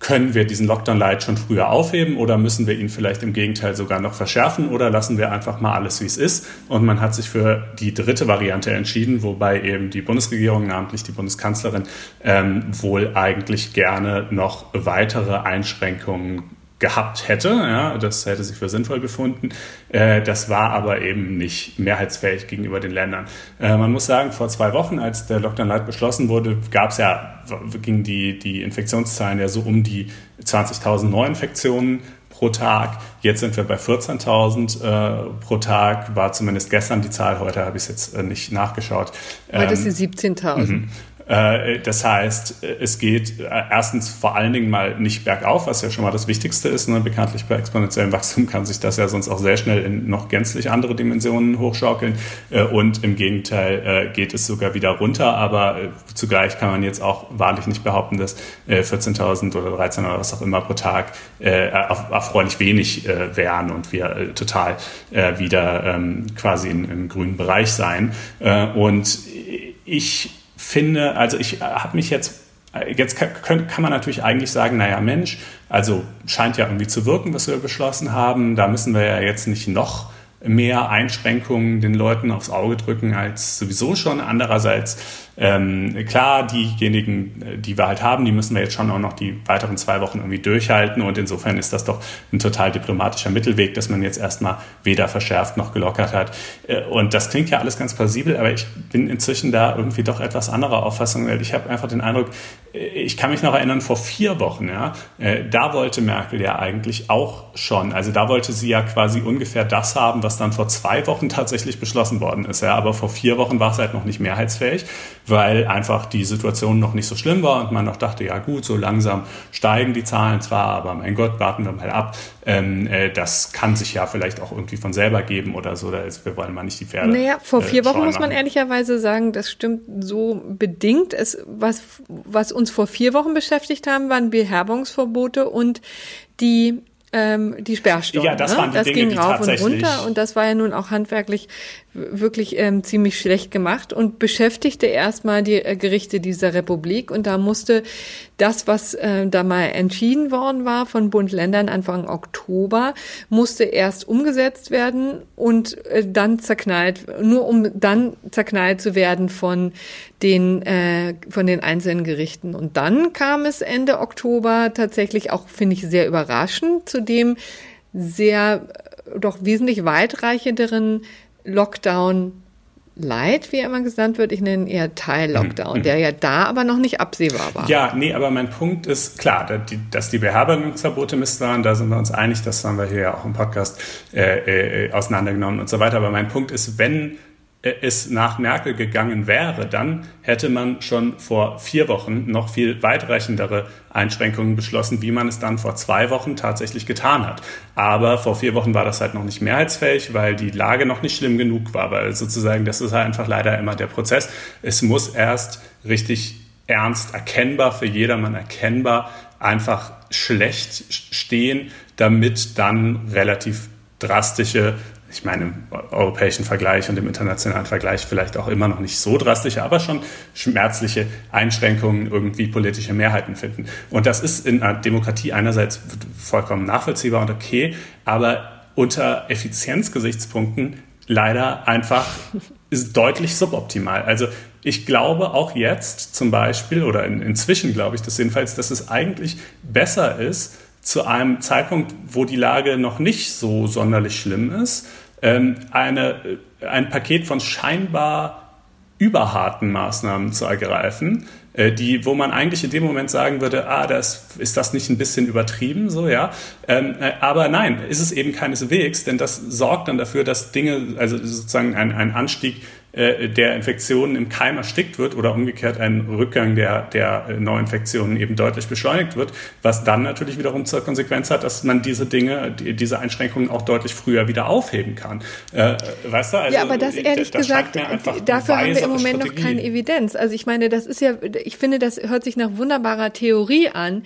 können wir diesen Lockdown Light schon früher aufheben oder müssen wir ihn vielleicht im Gegenteil sogar noch verschärfen oder lassen wir einfach mal alles, wie es ist? Und man hat sich für die dritte Variante entschieden, wobei eben die Bundesregierung, namentlich die Bundeskanzlerin, ähm, wohl eigentlich gerne noch weitere Einschränkungen gehabt hätte. Ja, das hätte sich für sinnvoll befunden. Äh, das war aber eben nicht mehrheitsfähig gegenüber den Ländern. Äh, man muss sagen, vor zwei Wochen, als der Lockdown Light beschlossen wurde, gab es ja, gingen die, die Infektionszahlen ja so um die 20.000 Neuinfektionen pro Tag. Jetzt sind wir bei 14.000 äh, pro Tag, war zumindest gestern die Zahl, heute habe ich es jetzt äh, nicht nachgeschaut. Heute ähm, ist sie 17.000. Äh, das heißt, es geht äh, erstens vor allen Dingen mal nicht bergauf, was ja schon mal das Wichtigste ist. Ne? Bekanntlich bei exponentiellem Wachstum kann sich das ja sonst auch sehr schnell in noch gänzlich andere Dimensionen hochschaukeln. Äh, und im Gegenteil geht es sogar wieder runter. Aber zugleich kann man jetzt auch wahrlich nicht behaupten, dass 14.000 oder 13 oder was auch immer pro Tag erfreulich wenig wären und wir total wieder ähm, quasi im grünen Bereich sein. Und ich finde, also ich äh, habe mich jetzt, äh, jetzt kann, kann man natürlich eigentlich sagen, naja Mensch, also scheint ja irgendwie zu wirken, was wir beschlossen haben, da müssen wir ja jetzt nicht noch mehr Einschränkungen den Leuten aufs Auge drücken als sowieso schon. Andererseits ähm, klar, diejenigen, äh, die wir halt haben, die müssen wir jetzt schon auch noch die weiteren zwei Wochen irgendwie durchhalten. Und insofern ist das doch ein total diplomatischer Mittelweg, dass man jetzt erstmal weder verschärft noch gelockert hat. Äh, und das klingt ja alles ganz plausibel, aber ich bin inzwischen da irgendwie doch etwas anderer Auffassung, weil ich habe einfach den Eindruck, äh, ich kann mich noch erinnern, vor vier Wochen, ja, da wollte Merkel ja eigentlich auch schon, also da wollte sie ja quasi ungefähr das haben, was dann vor zwei Wochen tatsächlich beschlossen worden ist. Ja, aber vor vier Wochen war es halt noch nicht mehrheitsfähig weil einfach die Situation noch nicht so schlimm war und man noch dachte, ja gut, so langsam steigen die Zahlen zwar, aber mein Gott, warten wir mal ab. Ähm, äh, das kann sich ja vielleicht auch irgendwie von selber geben oder so. Da ist, wir wollen mal nicht die Pferde. Naja, vor vier äh, Wochen muss man ehrlicherweise sagen, das stimmt so bedingt. Es, was, was uns vor vier Wochen beschäftigt haben, waren Beherbergungsverbote und die ähm, die Sperrstunde. Ja, das waren die das Dinge, ging rauf und runter und das war ja nun auch handwerklich wirklich ähm, ziemlich schlecht gemacht und beschäftigte erstmal die äh, Gerichte dieser Republik. Und da musste das, was äh, da mal entschieden worden war von Bund-Ländern Anfang Oktober, musste erst umgesetzt werden und äh, dann zerknallt, nur um dann zerknallt zu werden von den äh, von den einzelnen Gerichten. Und dann kam es Ende Oktober tatsächlich auch finde ich sehr überraschend zu dem sehr äh, doch wesentlich weitreichenderen Lockdown Light, wie er immer genannt wird. Ich nenne ihn eher Teil-Lockdown, mhm. der ja da aber noch nicht absehbar war. Ja, nee, aber mein Punkt ist klar, dass die Beherbergungsverbote Mist waren, da sind wir uns einig, das haben wir hier ja auch im Podcast äh, äh, auseinandergenommen und so weiter. Aber mein Punkt ist, wenn es nach Merkel gegangen wäre, dann hätte man schon vor vier Wochen noch viel weitreichendere Einschränkungen beschlossen, wie man es dann vor zwei Wochen tatsächlich getan hat. Aber vor vier Wochen war das halt noch nicht mehrheitsfähig, weil die Lage noch nicht schlimm genug war. Weil sozusagen, das ist halt einfach leider immer der Prozess. Es muss erst richtig ernst erkennbar, für jedermann erkennbar, einfach schlecht stehen, damit dann relativ drastische ich meine, im europäischen Vergleich und im internationalen Vergleich vielleicht auch immer noch nicht so drastische, aber schon schmerzliche Einschränkungen irgendwie politische Mehrheiten finden. Und das ist in einer Demokratie einerseits vollkommen nachvollziehbar und okay, aber unter Effizienzgesichtspunkten leider einfach ist deutlich suboptimal. Also ich glaube auch jetzt zum Beispiel, oder in, inzwischen glaube ich das jedenfalls, dass es eigentlich besser ist, zu einem Zeitpunkt, wo die Lage noch nicht so sonderlich schlimm ist, eine, äh, ein Paket von scheinbar überharten Maßnahmen zu ergreifen, äh, die, wo man eigentlich in dem Moment sagen würde, ah, das, ist das nicht ein bisschen übertrieben, so, ja. Ähm, äh, aber nein, ist es eben keineswegs, denn das sorgt dann dafür, dass Dinge, also sozusagen ein, ein Anstieg der Infektionen im Keim erstickt wird oder umgekehrt ein Rückgang der, der äh, Neuinfektionen eben deutlich beschleunigt wird, was dann natürlich wiederum zur Konsequenz hat, dass man diese Dinge, die, diese Einschränkungen auch deutlich früher wieder aufheben kann. Äh, weißt du, also, ja, aber das ehrlich das gesagt, dafür haben wir im Moment Strategie. noch keine Evidenz. Also ich meine, das ist ja, ich finde, das hört sich nach wunderbarer Theorie an.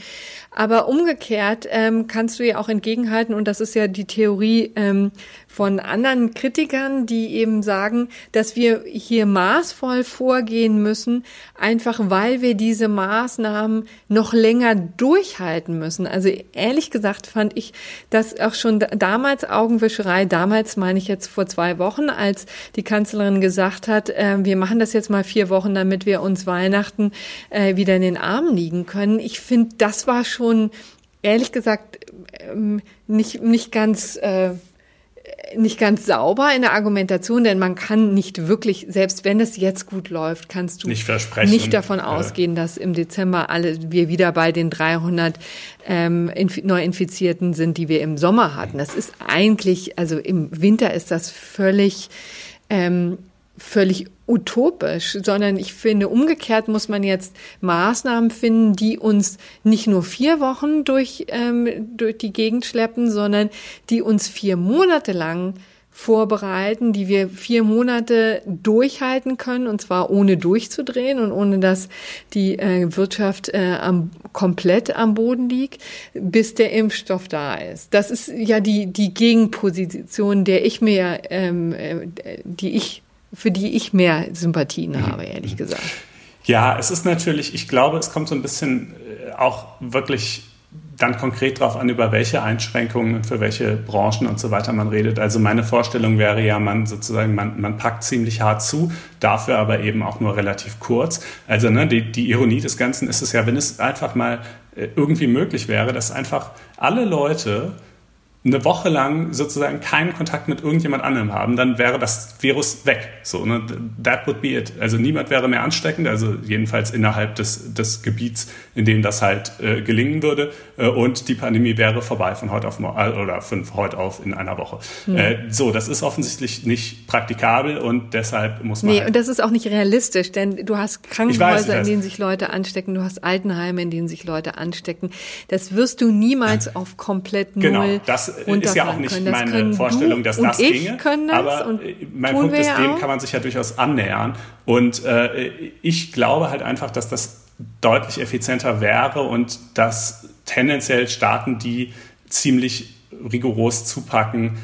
Aber umgekehrt ähm, kannst du ja auch entgegenhalten, und das ist ja die Theorie ähm, von anderen Kritikern, die eben sagen, dass wir hier maßvoll vorgehen müssen, einfach weil wir diese Maßnahmen noch länger durchhalten müssen. Also ehrlich gesagt fand ich das auch schon damals Augenwischerei, damals meine ich jetzt vor zwei Wochen, als die Kanzlerin gesagt hat, äh, wir machen das jetzt mal vier Wochen, damit wir uns Weihnachten äh, wieder in den Armen liegen können. Ich finde, das war schon schon ehrlich gesagt ähm, nicht, nicht ganz äh, nicht ganz sauber in der Argumentation, denn man kann nicht wirklich, selbst wenn es jetzt gut läuft, kannst du nicht, nicht davon ausgehen, dass im Dezember alle wir wieder bei den 300 ähm, Neuinfizierten sind, die wir im Sommer hatten. Das ist eigentlich, also im Winter ist das völlig ähm, völlig utopisch, sondern ich finde, umgekehrt muss man jetzt Maßnahmen finden, die uns nicht nur vier Wochen durch, ähm, durch die Gegend schleppen, sondern die uns vier Monate lang vorbereiten, die wir vier Monate durchhalten können, und zwar ohne durchzudrehen und ohne dass die äh, Wirtschaft äh, am, komplett am Boden liegt, bis der Impfstoff da ist. Das ist ja die, die Gegenposition, der ich mir, ähm, äh, die ich für die ich mehr Sympathien mhm. habe, ehrlich gesagt. Ja, es ist natürlich, ich glaube, es kommt so ein bisschen äh, auch wirklich dann konkret darauf an, über welche Einschränkungen und für welche Branchen und so weiter man redet. Also meine Vorstellung wäre ja, man sozusagen, man, man packt ziemlich hart zu, dafür aber eben auch nur relativ kurz. Also ne, die, die Ironie des Ganzen ist es ja, wenn es einfach mal äh, irgendwie möglich wäre, dass einfach alle Leute eine Woche lang sozusagen keinen Kontakt mit irgendjemand anderem haben, dann wäre das Virus weg. So, ne? That would be it. Also niemand wäre mehr ansteckend, also jedenfalls innerhalb des, des Gebiets, in dem das halt äh, gelingen würde. Äh, und die Pandemie wäre vorbei von heute auf morgen oder von heute auf in einer Woche. Mhm. Äh, so, das ist offensichtlich nicht praktikabel und deshalb muss man. Nee, halt und das ist auch nicht realistisch, denn du hast Krankenhäuser, weiß, in denen sich Leute anstecken, du hast Altenheime, in denen sich Leute anstecken. Das wirst du niemals auf komplett genau, null. Genau, das ist ja auch nicht meine Vorstellung, dass das ginge. Können das aber mein Punkt ist, dem kann man sich ja durchaus annähern. Und äh, ich glaube halt einfach, dass das deutlich effizienter wäre und dass tendenziell Staaten, die ziemlich rigoros zupacken,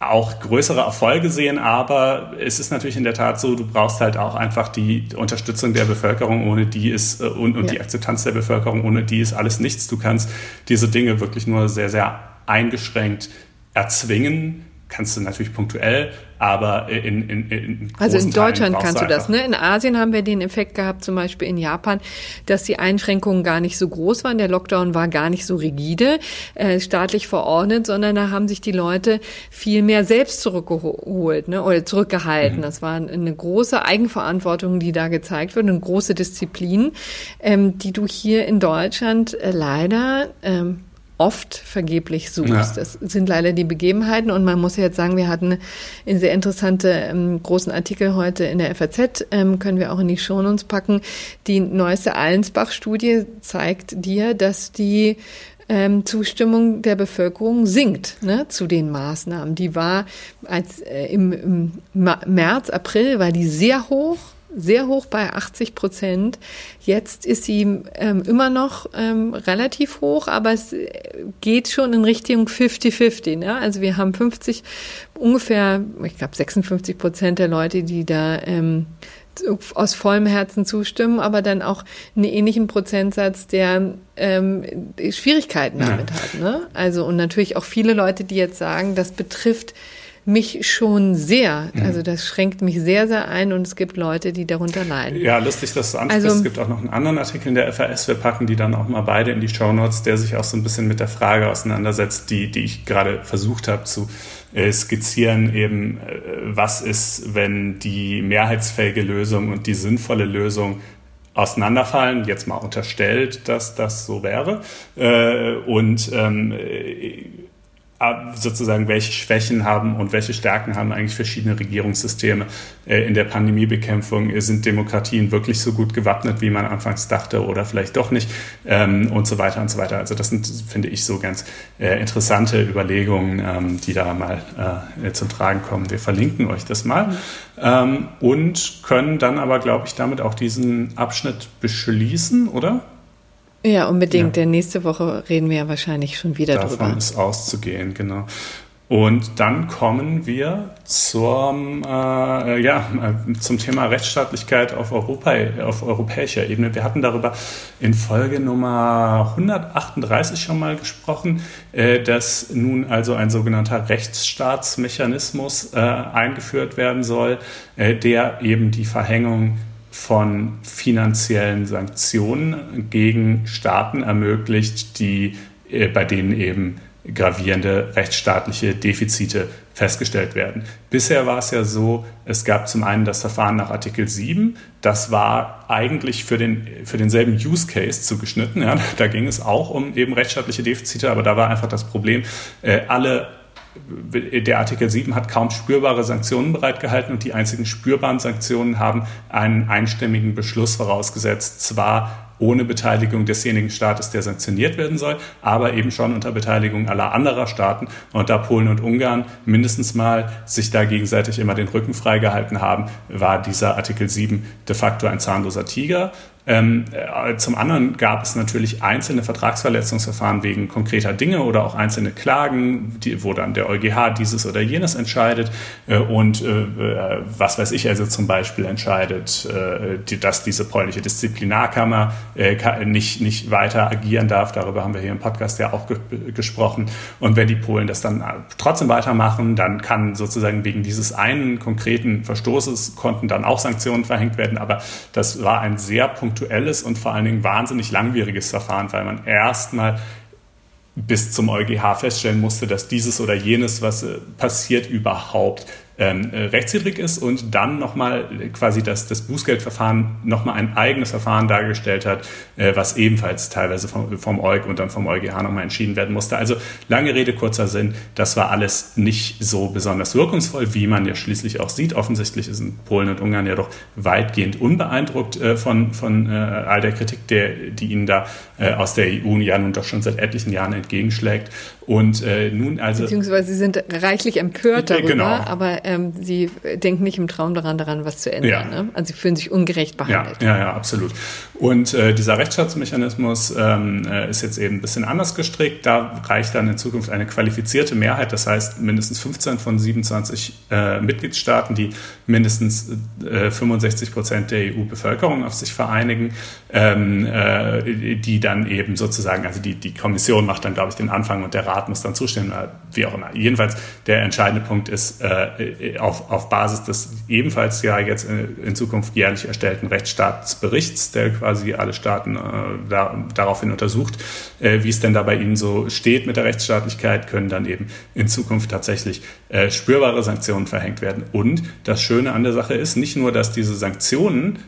auch größere Erfolge sehen, aber es ist natürlich in der Tat so, du brauchst halt auch einfach die Unterstützung der Bevölkerung, ohne die ist äh, und, und ja. die Akzeptanz der Bevölkerung, ohne die ist alles nichts. Du kannst diese Dinge wirklich nur sehr, sehr eingeschränkt erzwingen. Kannst du natürlich punktuell, aber in, in, in Also in Deutschland kannst du das. Ne? In Asien haben wir den Effekt gehabt, zum Beispiel in Japan, dass die Einschränkungen gar nicht so groß waren. Der Lockdown war gar nicht so rigide, äh, staatlich verordnet, sondern da haben sich die Leute viel mehr selbst zurückgeholt ne? oder zurückgehalten. Mhm. Das war eine große Eigenverantwortung, die da gezeigt wird, eine große Disziplin, ähm, die du hier in Deutschland äh, leider ähm, oft vergeblich suchst. Ja. Das sind leider die Begebenheiten und man muss jetzt sagen, wir hatten einen sehr interessante ähm, großen Artikel heute in der FAZ, ähm, können wir auch in die Shownotes packen. Die neueste Allensbach-Studie zeigt dir, dass die ähm, Zustimmung der Bevölkerung sinkt ne, zu den Maßnahmen. Die war als äh, im, im März, April war die sehr hoch sehr hoch bei 80 Prozent. Jetzt ist sie ähm, immer noch ähm, relativ hoch, aber es geht schon in Richtung 50-50. Ne? Also wir haben 50, ungefähr, ich glaube 56 Prozent der Leute, die da ähm, aus vollem Herzen zustimmen, aber dann auch einen ähnlichen Prozentsatz, der ähm, Schwierigkeiten damit ja. hat. Ne? Also und natürlich auch viele Leute, die jetzt sagen, das betrifft mich schon sehr. Mhm. Also das schränkt mich sehr, sehr ein und es gibt Leute, die darunter leiden. Ja, lustig, dass du ansprichst. Also, es gibt auch noch einen anderen Artikel in der FAS. Wir packen die dann auch mal beide in die Show Notes, der sich auch so ein bisschen mit der Frage auseinandersetzt, die, die ich gerade versucht habe zu äh, skizzieren, eben äh, was ist, wenn die mehrheitsfähige Lösung und die sinnvolle Lösung auseinanderfallen, jetzt mal unterstellt, dass das so wäre. Äh, und ähm, sozusagen, welche Schwächen haben und welche Stärken haben eigentlich verschiedene Regierungssysteme äh, in der Pandemiebekämpfung. Sind Demokratien wirklich so gut gewappnet, wie man anfangs dachte oder vielleicht doch nicht ähm, und so weiter und so weiter. Also das sind, finde ich, so ganz äh, interessante Überlegungen, ähm, die da mal äh, zum Tragen kommen. Wir verlinken euch das mal ähm, und können dann aber, glaube ich, damit auch diesen Abschnitt beschließen, oder? Ja, unbedingt. Ja. Denn nächste Woche reden wir ja wahrscheinlich schon wieder Davon drüber. Davon ist auszugehen, genau. Und dann kommen wir zum, äh, ja, zum Thema Rechtsstaatlichkeit auf, Europa, auf europäischer Ebene. Wir hatten darüber in Folge Nummer 138 schon mal gesprochen, äh, dass nun also ein sogenannter Rechtsstaatsmechanismus äh, eingeführt werden soll, äh, der eben die Verhängung von finanziellen Sanktionen gegen Staaten ermöglicht, die, äh, bei denen eben gravierende rechtsstaatliche Defizite festgestellt werden. Bisher war es ja so, es gab zum einen das Verfahren nach Artikel 7, das war eigentlich für, den, für denselben Use Case zugeschnitten. Ja. Da ging es auch um eben rechtsstaatliche Defizite, aber da war einfach das Problem, äh, alle der Artikel 7 hat kaum spürbare Sanktionen bereitgehalten und die einzigen spürbaren Sanktionen haben einen einstimmigen Beschluss vorausgesetzt, zwar ohne Beteiligung desjenigen Staates, der sanktioniert werden soll, aber eben schon unter Beteiligung aller anderer Staaten. Und da Polen und Ungarn mindestens mal sich da gegenseitig immer den Rücken freigehalten haben, war dieser Artikel 7 de facto ein zahnloser Tiger. Ähm, äh, zum anderen gab es natürlich einzelne Vertragsverletzungsverfahren wegen konkreter Dinge oder auch einzelne Klagen, die, wo dann der EuGH dieses oder jenes entscheidet äh, und äh, äh, was weiß ich, also zum Beispiel entscheidet, äh, die, dass diese polnische Disziplinarkammer äh, nicht, nicht weiter agieren darf. Darüber haben wir hier im Podcast ja auch ge gesprochen. Und wenn die Polen das dann trotzdem weitermachen, dann kann sozusagen wegen dieses einen konkreten Verstoßes konnten dann auch Sanktionen verhängt werden. Aber das war ein sehr punkt punktuelles und vor allen Dingen wahnsinnig langwieriges Verfahren, weil man erstmal bis zum EuGH feststellen musste, dass dieses oder jenes, was äh, passiert, überhaupt ähm, äh, rechtswidrig ist und dann nochmal quasi das, das Bußgeldverfahren nochmal ein eigenes Verfahren dargestellt hat, äh, was ebenfalls teilweise vom, vom EuG und dann vom EuGH nochmal entschieden werden musste. Also lange Rede, kurzer Sinn, das war alles nicht so besonders wirkungsvoll, wie man ja schließlich auch sieht. Offensichtlich sind Polen und Ungarn ja doch weitgehend unbeeindruckt äh, von, von äh, all der Kritik, der, die ihnen da äh, aus der EU ja nun doch schon seit etlichen Jahren entgegenschlägt. Und äh, nun also. Beziehungsweise sie sind reichlich empört darüber, genau. aber ähm, sie denken nicht im Traum daran, daran was zu ändern. Ja. Ne? Also sie fühlen sich ungerecht behandelt. Ja, ja, ja absolut. Und äh, dieser Rechtsstaatsmechanismus ähm, äh, ist jetzt eben ein bisschen anders gestrickt. Da reicht dann in Zukunft eine qualifizierte Mehrheit, das heißt mindestens 15 von 27 äh, Mitgliedstaaten, die mindestens äh, 65 Prozent der EU-Bevölkerung auf sich vereinigen, ähm, äh, die dann eben sozusagen, also die, die Kommission macht dann, glaube ich, den Anfang und der Rat Rat muss dann zustimmen, wie auch immer. Jedenfalls der entscheidende Punkt ist, äh, auf, auf Basis des ebenfalls ja jetzt in Zukunft jährlich erstellten Rechtsstaatsberichts, der quasi alle Staaten äh, da, daraufhin untersucht, äh, wie es denn da bei ihnen so steht mit der Rechtsstaatlichkeit, können dann eben in Zukunft tatsächlich äh, spürbare Sanktionen verhängt werden. Und das Schöne an der Sache ist nicht nur, dass diese Sanktionen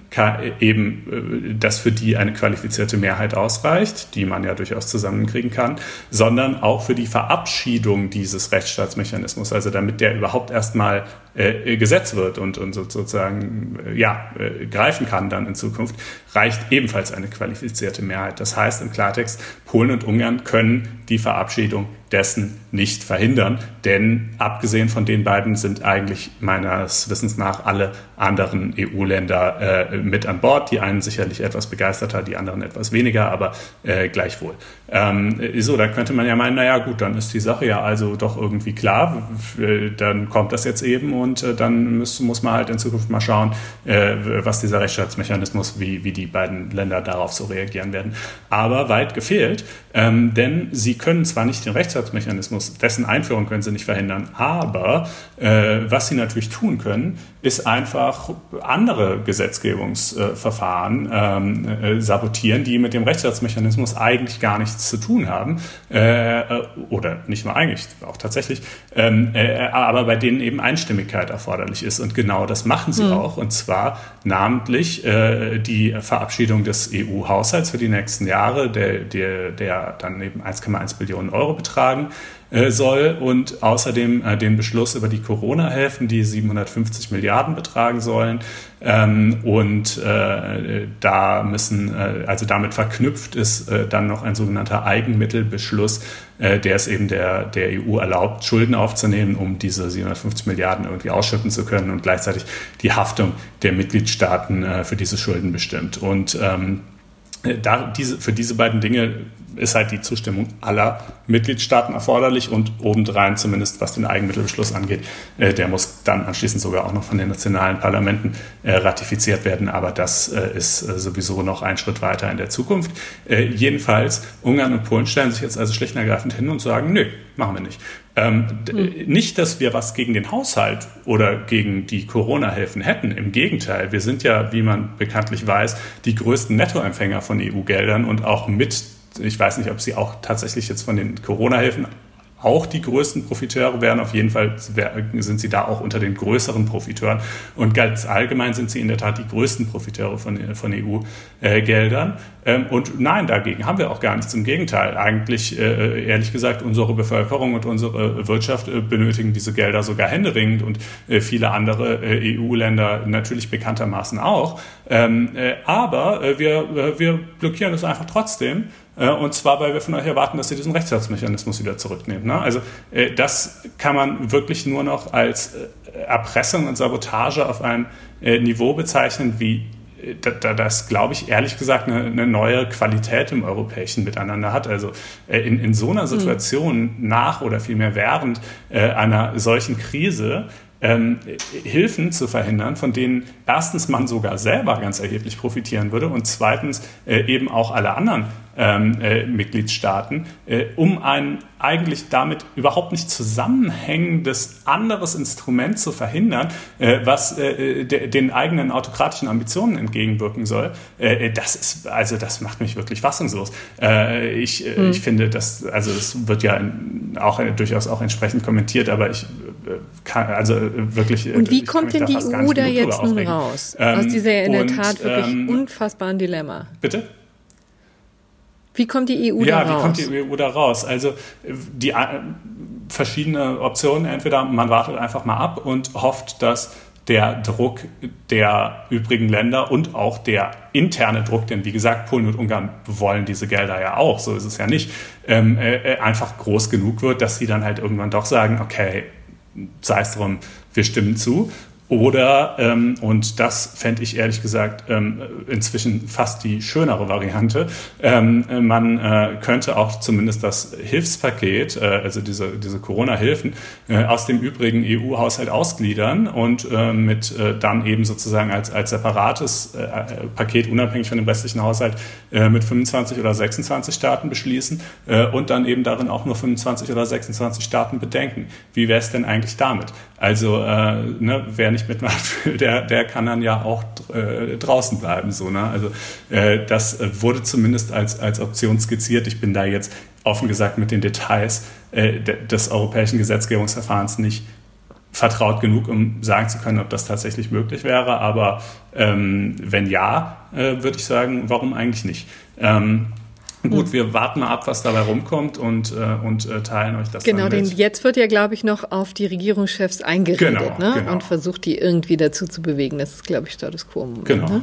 eben, äh, dass für die eine qualifizierte Mehrheit ausreicht, die man ja durchaus zusammenkriegen kann, sondern auch für die Verabschiedung dieses Rechtsstaatsmechanismus, also damit der überhaupt erstmal mal äh, gesetzt wird und, und sozusagen äh, ja, äh, greifen kann dann in Zukunft, reicht ebenfalls eine qualifizierte Mehrheit. Das heißt im Klartext, Polen und Ungarn können die Verabschiedung dessen nicht verhindern, denn abgesehen von den beiden sind eigentlich meines Wissens nach alle anderen EU-Länder äh, mit an Bord. Die einen sicherlich etwas begeisterter, die anderen etwas weniger, aber äh, gleichwohl. Ähm, so, da könnte man ja meinen, naja gut, dann ist die Sache ja also doch irgendwie klar, dann kommt das jetzt eben und äh, dann muss, muss man halt in Zukunft mal schauen, äh, was dieser Rechtsstaatsmechanismus, wie, wie die beiden Länder darauf so reagieren werden. Aber weit gefehlt, ähm, denn sie können zwar nicht den Rechtsstaatsmechanismus, dessen Einführung können sie nicht verhindern, aber äh, was sie natürlich tun können, ist einfach andere Gesetzgebungsverfahren ähm, äh, sabotieren, die mit dem Rechtsstaatsmechanismus eigentlich gar nichts zu tun haben. Äh, oder nicht nur eigentlich, auch tatsächlich, ähm, äh, aber bei denen eben Einstimmigkeit erforderlich ist. Und genau das machen sie mhm. auch. Und zwar namentlich äh, die Verabschiedung des EU-Haushalts für die nächsten Jahre, der, der, der dann eben 1,1 Billionen Euro betragen äh, soll und außerdem äh, den Beschluss über die Corona-Hilfen, die 750 Milliarden betragen sollen. Ähm, und äh, da müssen, äh, also damit verknüpft ist äh, dann noch ein sogenannter Eigenmittelbeschluss, der es eben der, der EU erlaubt, Schulden aufzunehmen, um diese 750 Milliarden irgendwie ausschütten zu können und gleichzeitig die Haftung der Mitgliedstaaten für diese Schulden bestimmt. Und ähm, da diese, für diese beiden Dinge ist halt die Zustimmung aller Mitgliedstaaten erforderlich und obendrein zumindest was den Eigenmittelbeschluss angeht, äh, der muss dann anschließend sogar auch noch von den nationalen Parlamenten äh, ratifiziert werden, aber das äh, ist äh, sowieso noch ein Schritt weiter in der Zukunft. Äh, jedenfalls, Ungarn und Polen stellen sich jetzt also schlicht und ergreifend hin und sagen, nö, machen wir nicht. Ähm, mhm. Nicht, dass wir was gegen den Haushalt oder gegen die Corona-Hilfen hätten. Im Gegenteil, wir sind ja, wie man bekanntlich weiß, die größten Nettoempfänger von EU-Geldern und auch mit ich weiß nicht, ob sie auch tatsächlich jetzt von den Corona-Hilfen auch die größten Profiteure wären. Auf jeden Fall sind sie da auch unter den größeren Profiteuren. Und ganz allgemein sind sie in der Tat die größten Profiteure von, von EU-Geldern. Ähm, und nein, dagegen haben wir auch gar nichts. Im Gegenteil. Eigentlich, äh, ehrlich gesagt, unsere Bevölkerung und unsere Wirtschaft äh, benötigen diese Gelder sogar händeringend und äh, viele andere EU-Länder natürlich bekanntermaßen auch. Ähm, aber wir, wir blockieren es einfach trotzdem äh, und zwar, weil wir von euch erwarten, dass ihr diesen Rechtsstaatsmechanismus wieder zurücknehmt. Ne? Also äh, das kann man wirklich nur noch als äh, Erpressung und Sabotage auf einem Niveau bezeichnen, wie das, glaube ich, ehrlich gesagt eine, neue Qualität im europäischen Miteinander hat. Also in, in so einer hm. Situation nach oder vielmehr während einer solchen Krise ähm, Hilfen zu verhindern, von denen erstens man sogar selber ganz erheblich profitieren würde und zweitens äh, eben auch alle anderen ähm, äh, Mitgliedstaaten, äh, um ein eigentlich damit überhaupt nicht zusammenhängendes anderes Instrument zu verhindern, äh, was äh, de, den eigenen autokratischen Ambitionen entgegenwirken soll. Äh, das ist also das macht mich wirklich fassungslos. Äh, ich, hm. ich finde, dass also es wird ja auch durchaus auch entsprechend kommentiert, aber ich kann, also wirklich. Und wie kommt denn die EU da jetzt nun raus ähm, aus dieser in der Tat wirklich ähm, unfassbaren Dilemma? Bitte. Wie kommt die EU ja, da raus? Ja, wie kommt die EU da raus? Also die äh, verschiedene Optionen. Entweder man wartet einfach mal ab und hofft, dass der Druck der übrigen Länder und auch der interne Druck, denn wie gesagt, Polen und Ungarn wollen diese Gelder ja auch, so ist es ja nicht, ähm, äh, einfach groß genug wird, dass sie dann halt irgendwann doch sagen, okay, sei es drum, wir stimmen zu. Oder, ähm, und das fände ich ehrlich gesagt ähm, inzwischen fast die schönere Variante, ähm, man äh, könnte auch zumindest das Hilfspaket, äh, also diese, diese Corona-Hilfen, äh, aus dem übrigen EU-Haushalt ausgliedern und äh, mit äh, dann eben sozusagen als, als separates äh, Paket unabhängig von dem restlichen Haushalt mit 25 oder 26 Staaten beschließen und dann eben darin auch nur 25 oder 26 Staaten bedenken. Wie wäre es denn eigentlich damit? Also ne, wer nicht mitmacht, der, der kann dann ja auch äh, draußen bleiben. So, ne? Also äh, das wurde zumindest als, als Option skizziert. Ich bin da jetzt offen gesagt mit den Details äh, des europäischen Gesetzgebungsverfahrens nicht vertraut genug, um sagen zu können, ob das tatsächlich möglich wäre. Aber ähm, wenn ja, äh, würde ich sagen, warum eigentlich nicht? Ähm, Gut, hm. wir warten mal ab, was dabei rumkommt und, äh, und äh, teilen euch das Genau, denn jetzt wird ja, glaube ich, noch auf die Regierungschefs eingeredet genau, ne? Genau. und versucht, die irgendwie dazu zu bewegen. Das ist, glaube ich, Status quo. Moment, genau. Ne?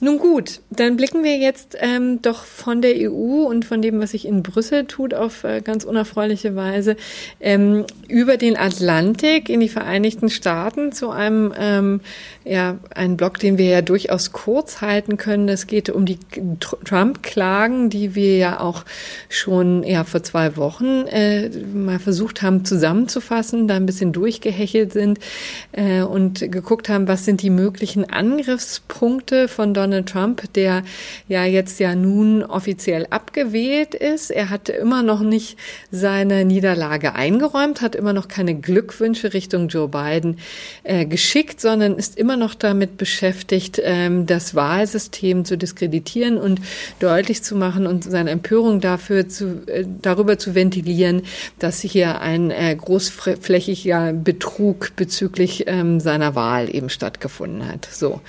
Nun gut, dann blicken wir jetzt ähm, doch von der EU und von dem, was sich in Brüssel tut, auf äh, ganz unerfreuliche Weise ähm, über den Atlantik in die Vereinigten Staaten zu einem ähm, ja einen Block, den wir ja durchaus kurz halten können. Es geht um die Trump-Klagen, die wir ja auch schon ja vor zwei Wochen äh, mal versucht haben zusammenzufassen, da ein bisschen durchgehechelt sind äh, und geguckt haben, was sind die möglichen Angriffspunkte von Donald Donald Trump, der ja jetzt ja nun offiziell abgewählt ist. Er hat immer noch nicht seine Niederlage eingeräumt, hat immer noch keine Glückwünsche Richtung Joe Biden äh, geschickt, sondern ist immer noch damit beschäftigt, ähm, das Wahlsystem zu diskreditieren und deutlich zu machen und seine Empörung dafür zu, äh, darüber zu ventilieren, dass hier ein äh, großflächiger Betrug bezüglich ähm, seiner Wahl eben stattgefunden hat. So.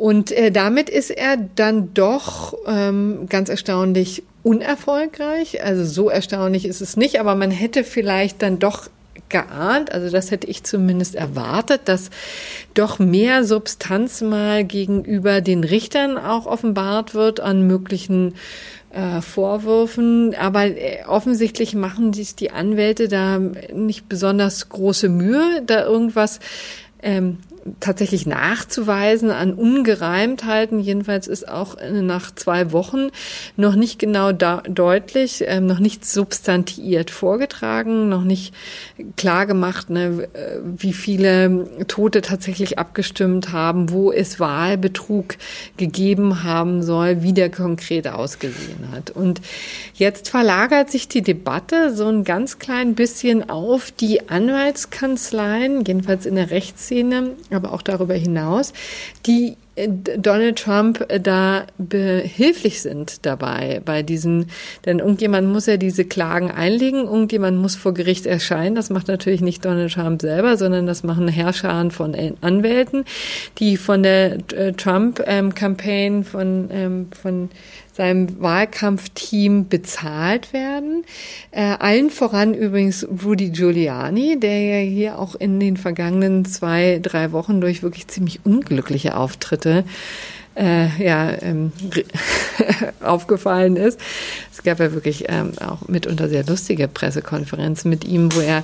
Und äh, damit ist er dann doch ähm, ganz erstaunlich unerfolgreich. Also so erstaunlich ist es nicht, aber man hätte vielleicht dann doch geahnt, also das hätte ich zumindest erwartet, dass doch mehr Substanz mal gegenüber den Richtern auch offenbart wird an möglichen äh, Vorwürfen. Aber äh, offensichtlich machen sich die Anwälte da nicht besonders große Mühe, da irgendwas ähm, tatsächlich nachzuweisen an Ungereimtheiten. Jedenfalls ist auch nach zwei Wochen noch nicht genau deutlich, ähm, noch nicht substantiiert vorgetragen, noch nicht klar gemacht, ne, wie viele Tote tatsächlich abgestimmt haben, wo es Wahlbetrug gegeben haben soll, wie der konkret ausgesehen hat. Und jetzt verlagert sich die Debatte so ein ganz klein bisschen auf die Anwaltskanzleien, jedenfalls in der Rechtsszene, aber auch darüber hinaus, die äh, Donald Trump äh, da behilflich sind dabei bei diesen, denn irgendjemand muss ja diese Klagen einlegen, irgendjemand muss vor Gericht erscheinen. Das macht natürlich nicht Donald Trump selber, sondern das machen Herrscher von Anwälten, die von der äh, Trump-Campaign, von, ähm, von seinem Wahlkampfteam bezahlt werden. Äh, allen voran übrigens Rudy Giuliani, der ja hier auch in den vergangenen zwei, drei Wochen durch wirklich ziemlich unglückliche Auftritte äh, ja, ähm, aufgefallen ist. Es gab ja wirklich ähm, auch mitunter sehr lustige Pressekonferenzen mit ihm, wo er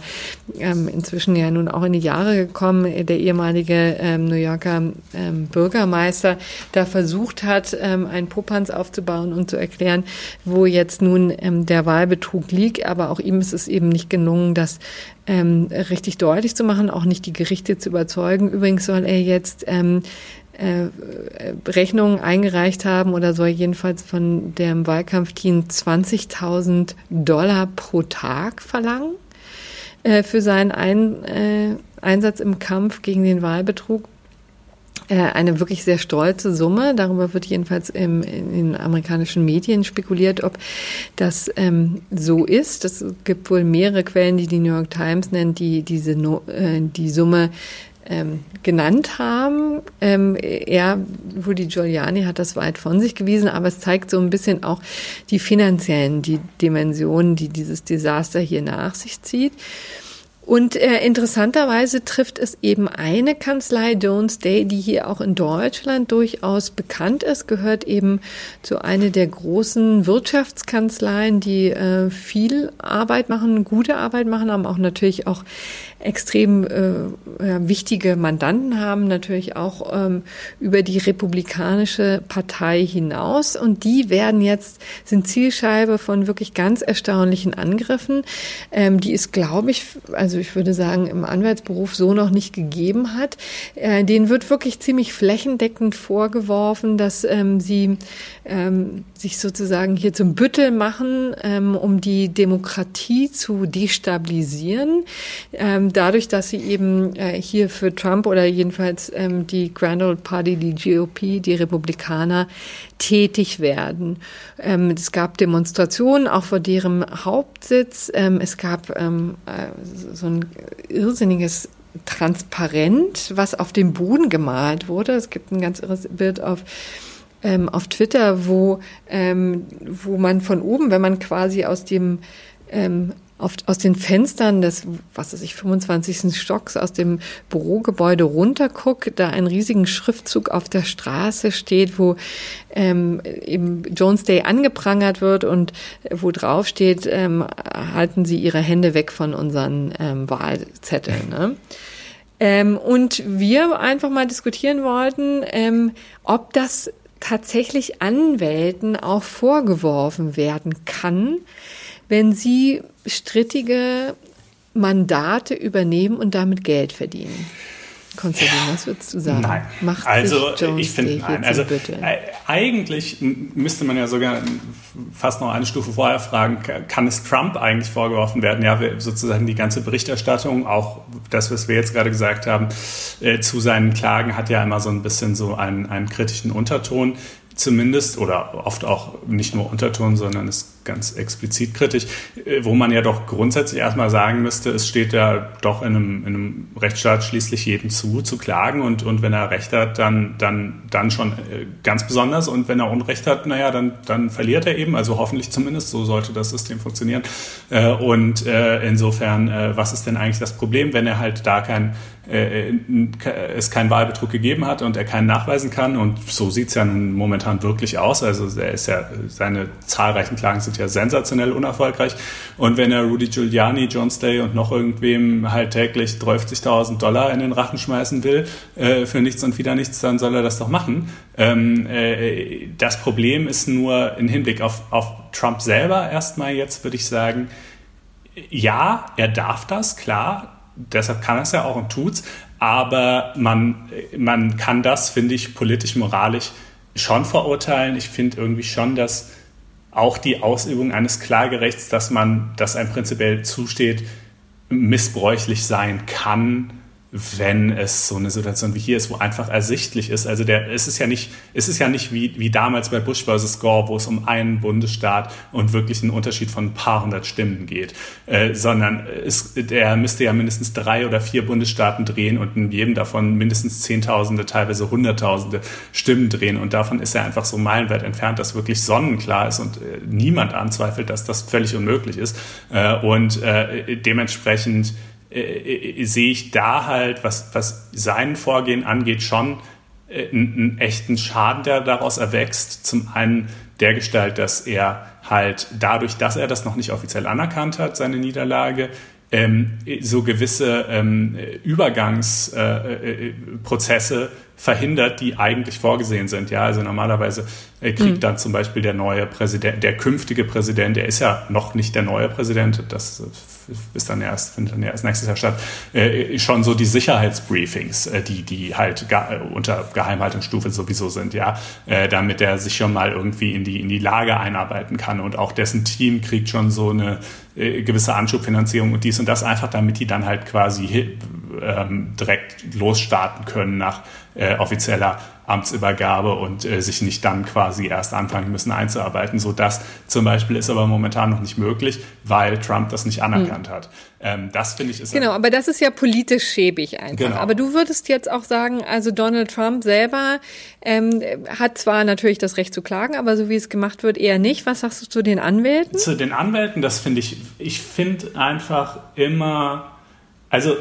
ähm, inzwischen ja nun auch in die Jahre gekommen, der ehemalige ähm, New Yorker ähm, Bürgermeister, da versucht hat, ähm, einen Popanz aufzubauen und zu erklären, wo jetzt nun ähm, der Wahlbetrug liegt. Aber auch ihm ist es eben nicht gelungen, das ähm, richtig deutlich zu machen, auch nicht die Gerichte zu überzeugen. Übrigens soll er jetzt ähm, äh, Rechnungen eingereicht haben oder soll jedenfalls von dem Wahlkampfteam 20.000 Dollar pro Tag verlangen äh, für seinen Ein, äh, Einsatz im Kampf gegen den Wahlbetrug. Äh, eine wirklich sehr stolze Summe. Darüber wird jedenfalls im, in den amerikanischen Medien spekuliert, ob das ähm, so ist. Es gibt wohl mehrere Quellen, die die New York Times nennt, die diese no äh, die Summe ähm, genannt haben. Ähm, er, Rudy Giuliani hat das weit von sich gewiesen, aber es zeigt so ein bisschen auch die finanziellen die Dimensionen, die dieses Desaster hier nach sich zieht. Und äh, interessanterweise trifft es eben eine Kanzlei, Jones Day, die hier auch in Deutschland durchaus bekannt ist, gehört eben zu einer der großen Wirtschaftskanzleien, die äh, viel Arbeit machen, gute Arbeit machen, aber auch natürlich auch extrem äh, ja, wichtige Mandanten haben, natürlich auch ähm, über die republikanische Partei hinaus. Und die werden jetzt, sind Zielscheibe von wirklich ganz erstaunlichen Angriffen, ähm, die es, glaube ich, also ich würde sagen, im Anwaltsberuf so noch nicht gegeben hat. Äh, denen wird wirklich ziemlich flächendeckend vorgeworfen, dass ähm, sie ähm, sich sozusagen hier zum Büttel machen, ähm, um die Demokratie zu destabilisieren. Ähm, dadurch, dass sie eben äh, hier für Trump oder jedenfalls ähm, die Grand Old Party, die GOP, die Republikaner tätig werden. Ähm, es gab Demonstrationen auch vor deren Hauptsitz. Ähm, es gab ähm, äh, so ein irrsinniges Transparent, was auf dem Boden gemalt wurde. Es gibt ein ganz irres Bild auf ähm, auf Twitter, wo, ähm, wo man von oben, wenn man quasi aus dem ähm, auf, aus den Fenstern des, was weiß ich, 25. Stocks aus dem Bürogebäude runterguckt, da einen riesigen Schriftzug auf der Straße steht, wo ähm, eben Jones Day angeprangert wird und wo drauf steht, ähm, halten Sie Ihre Hände weg von unseren ähm, Wahlzetteln. Ne? Ähm, und wir einfach mal diskutieren wollten, ähm, ob das tatsächlich Anwälten auch vorgeworfen werden kann, wenn sie strittige Mandate übernehmen und damit Geld verdienen. Konstantin, ja. was würdest du sagen? Nein. Macht also ich finde nein. Also äh, eigentlich müsste man ja sogar fast noch eine Stufe vorher fragen, kann es Trump eigentlich vorgeworfen werden? Ja, sozusagen die ganze Berichterstattung, auch das, was wir jetzt gerade gesagt haben, äh, zu seinen Klagen hat ja immer so ein bisschen so einen, einen kritischen Unterton zumindest oder oft auch nicht nur Unterton, sondern ist ganz explizit kritisch, äh, wo man ja doch grundsätzlich erstmal sagen müsste, es steht ja doch in einem, in einem Rechtsstaat schließlich jedem zu, zu klagen. Und, und wenn er Recht hat, dann, dann, dann schon äh, ganz besonders. Und wenn er Unrecht hat, naja, dann, dann verliert er eben, also hoffentlich zumindest, so sollte das System funktionieren. Äh, und insofern, was ist denn eigentlich das Problem, wenn er halt da kein es keinen Wahlbetrug gegeben hat und er keinen nachweisen kann. Und so sieht es ja momentan wirklich aus. Also er ist ja, seine zahlreichen Klagen sind ja sensationell unerfolgreich. Und wenn er Rudy Giuliani, John Stay und noch irgendwem halt täglich 30.000 Dollar in den Rachen schmeißen will, äh, für nichts und wieder nichts, dann soll er das doch machen. Ähm, äh, das Problem ist nur im Hinblick auf, auf Trump selber erstmal jetzt, würde ich sagen, ja, er darf das, klar deshalb kann es ja auch und tut's. Aber man, man kann das, finde ich, politisch, moralisch schon verurteilen. Ich finde irgendwie schon, dass auch die Ausübung eines Klagerechts, dass man, das einem prinzipiell zusteht, missbräuchlich sein kann wenn es so eine Situation wie hier ist, wo einfach ersichtlich ist. Also der, es ist ja nicht, es ist ja nicht wie, wie damals bei Bush versus Gore, wo es um einen Bundesstaat und wirklich einen Unterschied von ein paar hundert Stimmen geht, äh, sondern es, der müsste ja mindestens drei oder vier Bundesstaaten drehen und in jedem davon mindestens Zehntausende, teilweise Hunderttausende Stimmen drehen. Und davon ist er einfach so meilenweit entfernt, dass wirklich sonnenklar ist und äh, niemand anzweifelt, dass das völlig unmöglich ist. Äh, und äh, dementsprechend äh, äh, sehe ich da halt, was, was sein Vorgehen angeht, schon äh, einen, echten Schaden, der daraus erwächst. Zum einen der Gestalt, dass er halt dadurch, dass er das noch nicht offiziell anerkannt hat, seine Niederlage, ähm, so gewisse ähm, Übergangsprozesse äh, verhindert, die eigentlich vorgesehen sind. Ja, also normalerweise äh, kriegt mhm. dann zum Beispiel der neue Präsident, der künftige Präsident, der ist ja noch nicht der neue Präsident, das ist dann erst, findet dann erst nächstes Jahr statt, äh, schon so die Sicherheitsbriefings, äh, die, die halt ge unter Geheimhaltungsstufe sowieso sind, ja, äh, damit er sich schon mal irgendwie in die, in die Lage einarbeiten kann. Und auch dessen Team kriegt schon so eine äh, gewisse Anschubfinanzierung und dies und das einfach, damit die dann halt quasi ähm, direkt losstarten können nach äh, offizieller Amtsübergabe und äh, sich nicht dann quasi erst anfangen müssen einzuarbeiten. So das zum Beispiel ist aber momentan noch nicht möglich, weil Trump das nicht anerkannt hm. hat. Ähm, das finde ich ist genau, aber das ist ja politisch schäbig einfach. Genau. Aber du würdest jetzt auch sagen, also Donald Trump selber ähm, hat zwar natürlich das Recht zu klagen, aber so wie es gemacht wird, eher nicht. Was sagst du zu den Anwälten? Zu den Anwälten, das finde ich. Ich finde einfach immer, also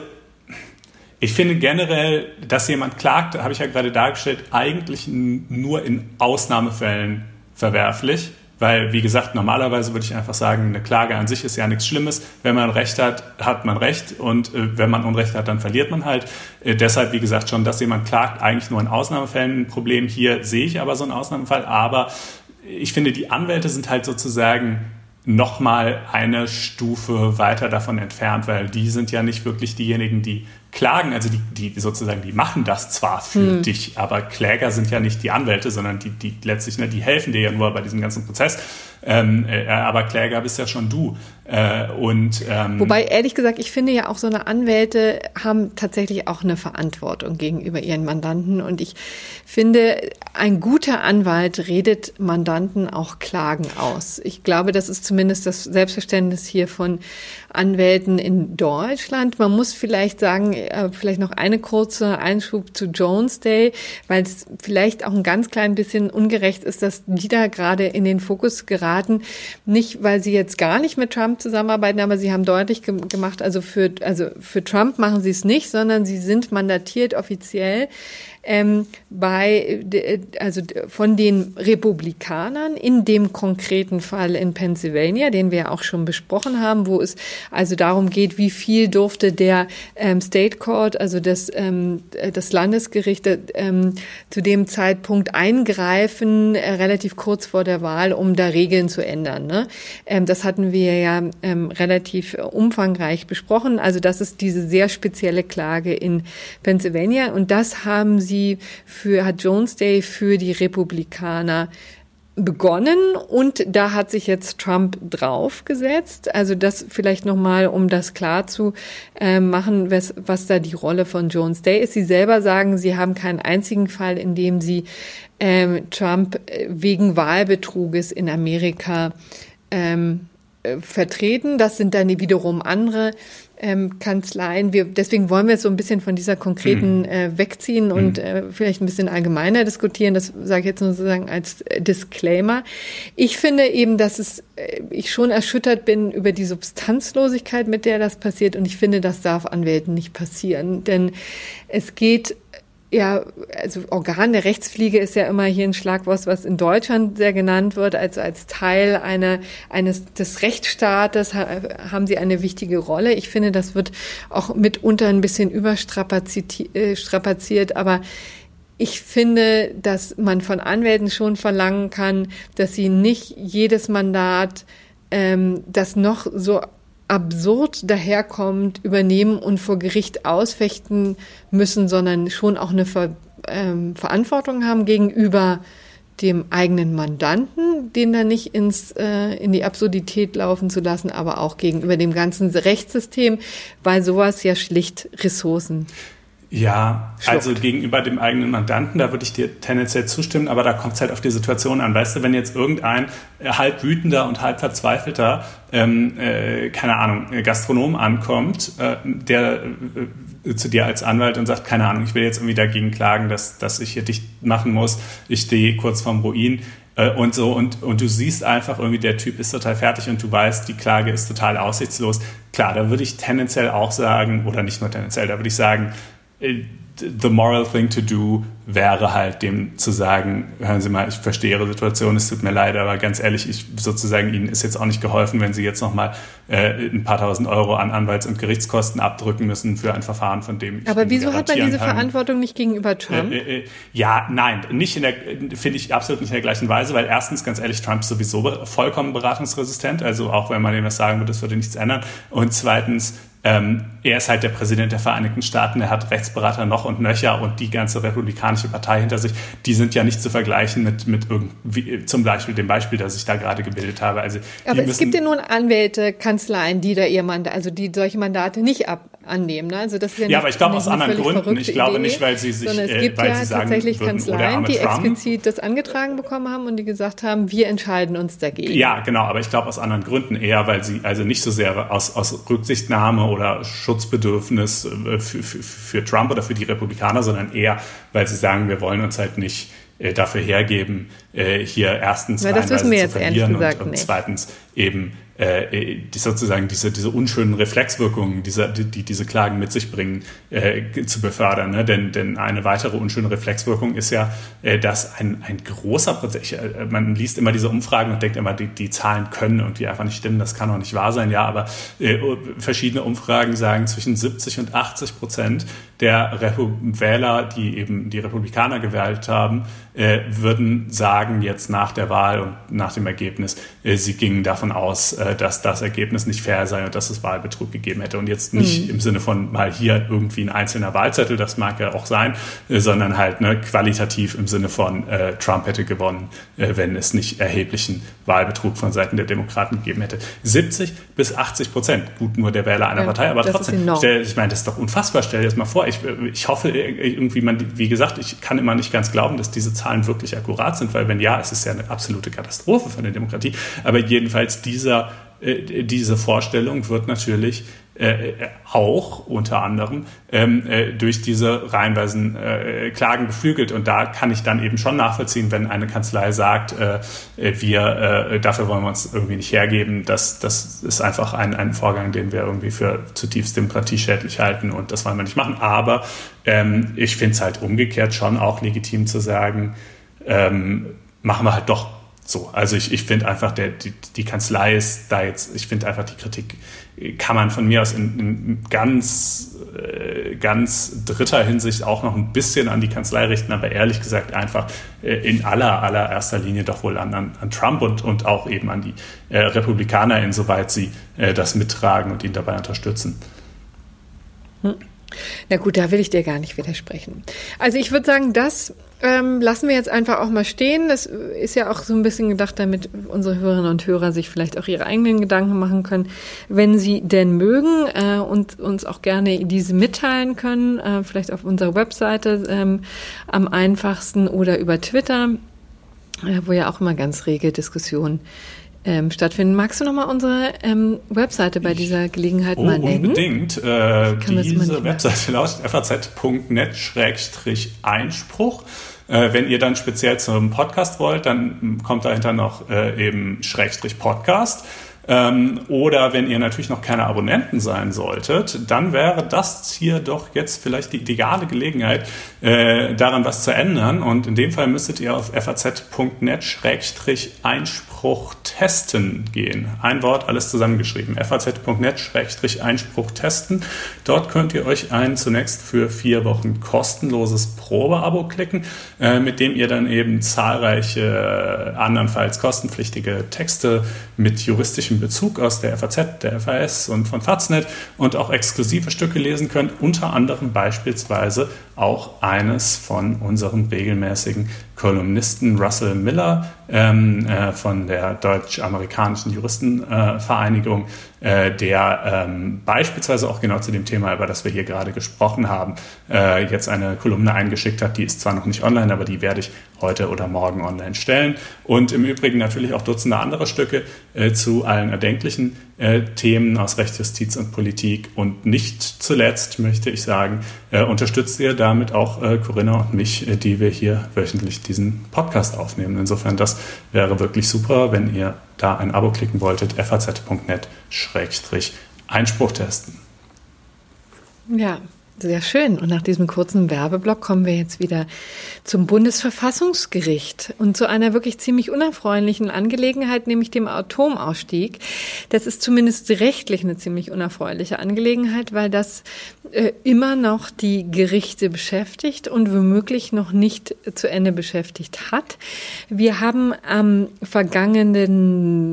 ich finde generell, dass jemand klagt, habe ich ja gerade dargestellt, eigentlich nur in Ausnahmefällen verwerflich. Weil, wie gesagt, normalerweise würde ich einfach sagen, eine Klage an sich ist ja nichts Schlimmes. Wenn man Recht hat, hat man Recht und äh, wenn man Unrecht hat, dann verliert man halt. Äh, deshalb, wie gesagt, schon, dass jemand klagt, eigentlich nur in Ausnahmefällen ein Problem. Hier sehe ich aber so einen Ausnahmefall. Aber ich finde, die Anwälte sind halt sozusagen nochmal eine Stufe weiter davon entfernt, weil die sind ja nicht wirklich diejenigen, die klagen, also die, die sozusagen, die machen das zwar für hm. dich, aber Kläger sind ja nicht die Anwälte, sondern die, die letztlich, ne, die helfen dir ja nur bei diesem ganzen Prozess. Ähm, äh, aber Kläger bist ja schon du. Äh, und, ähm, Wobei, ehrlich gesagt, ich finde ja auch so eine Anwälte haben tatsächlich auch eine Verantwortung gegenüber ihren Mandanten. Und ich finde, ein guter Anwalt redet Mandanten auch Klagen aus. Ich glaube, das ist zumindest das Selbstverständnis hier von Anwälten in Deutschland. Man muss vielleicht sagen, äh, vielleicht noch eine kurze Einschub zu Jones Day, weil es vielleicht auch ein ganz klein bisschen ungerecht ist, dass die da gerade in den Fokus geraten. Nicht, weil sie jetzt gar nicht mit Trump zusammenarbeiten, aber sie haben deutlich gemacht, also für, also für Trump machen sie es nicht, sondern sie sind mandatiert offiziell ähm, bei, also von den Republikanern in dem konkreten Fall in Pennsylvania, den wir auch schon besprochen haben, wo es also darum geht, wie viel durfte der ähm, State Court, also das, ähm, das Landesgericht ähm, zu dem Zeitpunkt eingreifen, äh, relativ kurz vor der Wahl, um da Regeln zu ändern. Ne? Ähm, das hatten wir ja ähm, relativ umfangreich besprochen. Also das ist diese sehr spezielle Klage in Pennsylvania und das haben sie sie für, hat Jones Day für die Republikaner begonnen und da hat sich jetzt Trump draufgesetzt. Also das vielleicht nochmal, um das klar zu äh, machen, was, was da die Rolle von Jones Day ist. Sie selber sagen, sie haben keinen einzigen Fall, in dem sie ähm, Trump äh, wegen Wahlbetruges in Amerika ähm, äh, vertreten. Das sind dann wiederum andere ähm, Kanzleien. Wir, deswegen wollen wir jetzt so ein bisschen von dieser konkreten mhm. äh, wegziehen und mhm. äh, vielleicht ein bisschen allgemeiner diskutieren. Das sage ich jetzt nur sozusagen als äh, Disclaimer. Ich finde eben, dass es, äh, ich schon erschüttert bin über die Substanzlosigkeit, mit der das passiert. Und ich finde, das darf Anwälten nicht passieren. Denn es geht ja, also Organ der Rechtspflege ist ja immer hier ein Schlagwort, was in Deutschland sehr genannt wird, also als Teil einer, eines, des Rechtsstaates haben sie eine wichtige Rolle. Ich finde, das wird auch mitunter ein bisschen überstrapaziert, äh, aber ich finde, dass man von Anwälten schon verlangen kann, dass sie nicht jedes Mandat, ähm, das noch so absurd daherkommt, übernehmen und vor Gericht ausfechten müssen, sondern schon auch eine Ver ähm, Verantwortung haben gegenüber dem eigenen Mandanten, den da nicht ins, äh, in die Absurdität laufen zu lassen, aber auch gegenüber dem ganzen Rechtssystem, weil sowas ja schlicht Ressourcen ja, Schluckt. also gegenüber dem eigenen Mandanten, da würde ich dir tendenziell zustimmen, aber da kommt es halt auf die Situation an. Weißt du, wenn jetzt irgendein äh, halb wütender und halb verzweifelter, ähm, äh, keine Ahnung, Gastronom ankommt, äh, der äh, zu dir als Anwalt und sagt, keine Ahnung, ich will jetzt irgendwie dagegen klagen, dass, dass ich hier dicht machen muss, ich stehe kurz vorm Ruin äh, und so und, und du siehst einfach irgendwie, der Typ ist total fertig und du weißt, die Klage ist total aussichtslos. Klar, da würde ich tendenziell auch sagen, oder nicht nur tendenziell, da würde ich sagen, the moral thing to do wäre halt dem zu sagen, hören Sie mal, ich verstehe Ihre Situation, es tut mir leid, aber ganz ehrlich, ich sozusagen Ihnen ist jetzt auch nicht geholfen, wenn Sie jetzt nochmal äh, ein paar tausend Euro an Anwalts- und Gerichtskosten abdrücken müssen für ein Verfahren, von dem ich Aber wieso hat man diese kann. Verantwortung nicht gegenüber Trump? Äh, äh, äh, ja, nein, nicht in der, finde ich absolut nicht in der gleichen Weise, weil erstens, ganz ehrlich, Trump ist sowieso vollkommen beratungsresistent, also auch wenn man ihm das sagen würde, das würde nichts ändern. Und zweitens, ähm, er ist halt der Präsident der Vereinigten Staaten, er hat Rechtsberater noch und nöcher und die ganze republikanische Partei hinter sich. Die sind ja nicht zu vergleichen mit, mit irgendwie, zum Beispiel dem Beispiel, das ich da gerade gebildet habe. Also, Aber es gibt ja nun Anwälte, Kanzleien, die da ihr Mandat, also die solche Mandate nicht ab, annehmen. Ne? Also das ist ja, ja aber ich glaube aus anderen Gründen. Ich glaube Idee, nicht, weil sie sich, sondern es gibt äh, ja tatsächlich würden, Kanzleien, die Trump. explizit das angetragen bekommen haben und die gesagt haben, wir entscheiden uns dagegen. Ja, genau. Aber ich glaube aus anderen Gründen eher, weil sie also nicht so sehr aus, aus Rücksichtnahme oder Schutzbedürfnis äh, für, für, für Trump oder für die Republikaner, sondern eher, weil sie sagen, wir wollen uns halt nicht äh, dafür hergeben, hier erstens ja, das wissen wir jetzt ehrlich gesagt und, und zweitens eben äh, die sozusagen diese, diese unschönen Reflexwirkungen, diese, die, die diese Klagen mit sich bringen, äh, zu befördern. Ne? Denn, denn eine weitere unschöne Reflexwirkung ist ja, äh, dass ein, ein großer Prozess, äh, man liest immer diese Umfragen und denkt immer, die, die Zahlen können irgendwie einfach nicht stimmen, das kann doch nicht wahr sein. Ja, aber äh, verschiedene Umfragen sagen, zwischen 70 und 80 Prozent der Repu Wähler, die eben die Republikaner gewählt haben, äh, würden sagen jetzt nach der Wahl und nach dem Ergebnis, äh, sie gingen davon aus, äh, dass das Ergebnis nicht fair sei und dass es Wahlbetrug gegeben hätte. Und jetzt nicht mhm. im Sinne von mal hier irgendwie ein einzelner Wahlzettel, das mag ja auch sein, äh, sondern halt ne, qualitativ im Sinne von äh, Trump hätte gewonnen, äh, wenn es nicht erheblichen Wahlbetrug von Seiten der Demokraten gegeben hätte. 70 bis 80 Prozent, gut nur der Wähler einer ja, Partei, aber trotzdem, stell, ich meine, das ist doch unfassbar. Stell dir das mal vor. Ich, ich hoffe irgendwie, man, wie gesagt, ich kann immer nicht ganz glauben, dass diese Zahlen wirklich akkurat sind, weil wenn ja, es ist ja eine absolute Katastrophe für eine Demokratie. Aber jedenfalls dieser äh, diese Vorstellung wird natürlich äh, auch unter anderem ähm, äh, durch diese reihenweisen äh, Klagen beflügelt. Und da kann ich dann eben schon nachvollziehen, wenn eine Kanzlei sagt, äh, wir äh, dafür wollen wir uns irgendwie nicht hergeben. Das, das ist einfach ein, ein Vorgang, den wir irgendwie für zutiefst demokratieschädlich halten und das wollen wir nicht machen. Aber ähm, ich finde es halt umgekehrt schon auch legitim zu sagen, ähm, machen wir halt doch so, also ich, ich finde einfach, der, die, die Kanzlei ist da jetzt, ich finde einfach die Kritik kann man von mir aus in, in ganz, äh, ganz dritter Hinsicht auch noch ein bisschen an die Kanzlei richten, aber ehrlich gesagt einfach äh, in aller, allererster Linie doch wohl an, an, an Trump und, und auch eben an die äh, Republikaner, insoweit sie äh, das mittragen und ihn dabei unterstützen. Hm. Na gut, da will ich dir gar nicht widersprechen. Also ich würde sagen, das ähm, lassen wir jetzt einfach auch mal stehen. Das ist ja auch so ein bisschen gedacht, damit unsere Hörerinnen und Hörer sich vielleicht auch ihre eigenen Gedanken machen können, wenn sie denn mögen äh, und uns auch gerne diese mitteilen können, äh, vielleicht auf unserer Webseite ähm, am einfachsten oder über Twitter, äh, wo ja auch immer ganz rege Diskussionen ähm, stattfinden. Magst du nochmal unsere ähm, Webseite bei dieser Gelegenheit oh, mal nennen? Unbedingt. Äh, diese Webseite lautet faz.net-einspruch. Äh, wenn ihr dann speziell zum Podcast wollt, dann kommt dahinter noch äh, eben Schrägstrich Podcast. Ähm, oder wenn ihr natürlich noch keine Abonnenten sein solltet, dann wäre das hier doch jetzt vielleicht die ideale Gelegenheit, äh, daran was zu ändern. Und in dem Fall müsstet ihr auf faz.net-einspruch testen gehen. Ein Wort, alles zusammengeschrieben. faz.net-einspruch testen. Dort könnt ihr euch ein zunächst für vier Wochen kostenloses Probeabo klicken, äh, mit dem ihr dann eben zahlreiche, äh, andernfalls kostenpflichtige Texte mit juristischen Bezug aus der FAZ, der FAS und von Faznet und auch exklusive Stücke lesen könnt, unter anderem beispielsweise auch eines von unserem regelmäßigen Kolumnisten Russell Miller ähm, äh, von der Deutsch-Amerikanischen Juristenvereinigung, äh, der ähm, beispielsweise auch genau zu dem Thema, über das wir hier gerade gesprochen haben, äh, jetzt eine Kolumne eingeschickt hat. Die ist zwar noch nicht online, aber die werde ich heute oder morgen online stellen. Und im Übrigen natürlich auch Dutzende andere Stücke äh, zu allen erdenklichen äh, Themen aus Recht, Justiz und Politik. Und nicht zuletzt möchte ich sagen, äh, unterstützt ihr damit auch äh, Corinna und mich, die wir hier wöchentlich diesen Podcast aufnehmen. Insofern, das wäre wirklich super, wenn ihr da ein Abo klicken wolltet, faz.net-einspruch testen. Ja, sehr schön. Und nach diesem kurzen Werbeblock kommen wir jetzt wieder zum Bundesverfassungsgericht und zu einer wirklich ziemlich unerfreulichen Angelegenheit, nämlich dem Atomausstieg. Das ist zumindest rechtlich eine ziemlich unerfreuliche Angelegenheit, weil das äh, immer noch die Gerichte beschäftigt und womöglich noch nicht zu Ende beschäftigt hat. Wir haben am vergangenen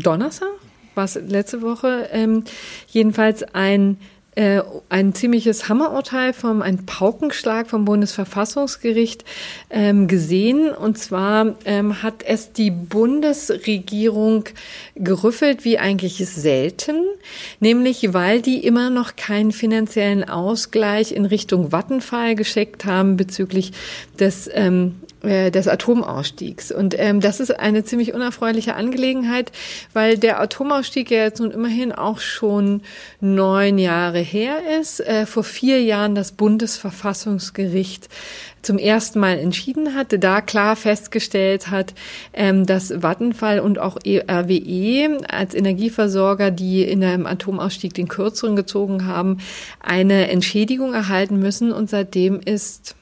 Donnerstag, was letzte Woche, ähm, jedenfalls ein äh, ein ziemliches Hammerurteil vom, ein Paukenschlag vom Bundesverfassungsgericht ähm, gesehen. Und zwar ähm, hat es die Bundesregierung gerüffelt wie eigentlich selten, nämlich weil die immer noch keinen finanziellen Ausgleich in Richtung Vattenfall geschickt haben bezüglich des ähm, äh, des Atomausstiegs. Und ähm, das ist eine ziemlich unerfreuliche Angelegenheit, weil der Atomausstieg ja jetzt nun immerhin auch schon neun Jahre her ist. Äh, vor vier Jahren das Bundesverfassungsgericht zum ersten Mal entschieden hatte, da klar festgestellt hat, ähm, dass Vattenfall und auch e RWE als Energieversorger, die in einem Atomausstieg den Kürzeren gezogen haben, eine Entschädigung erhalten müssen. Und seitdem ist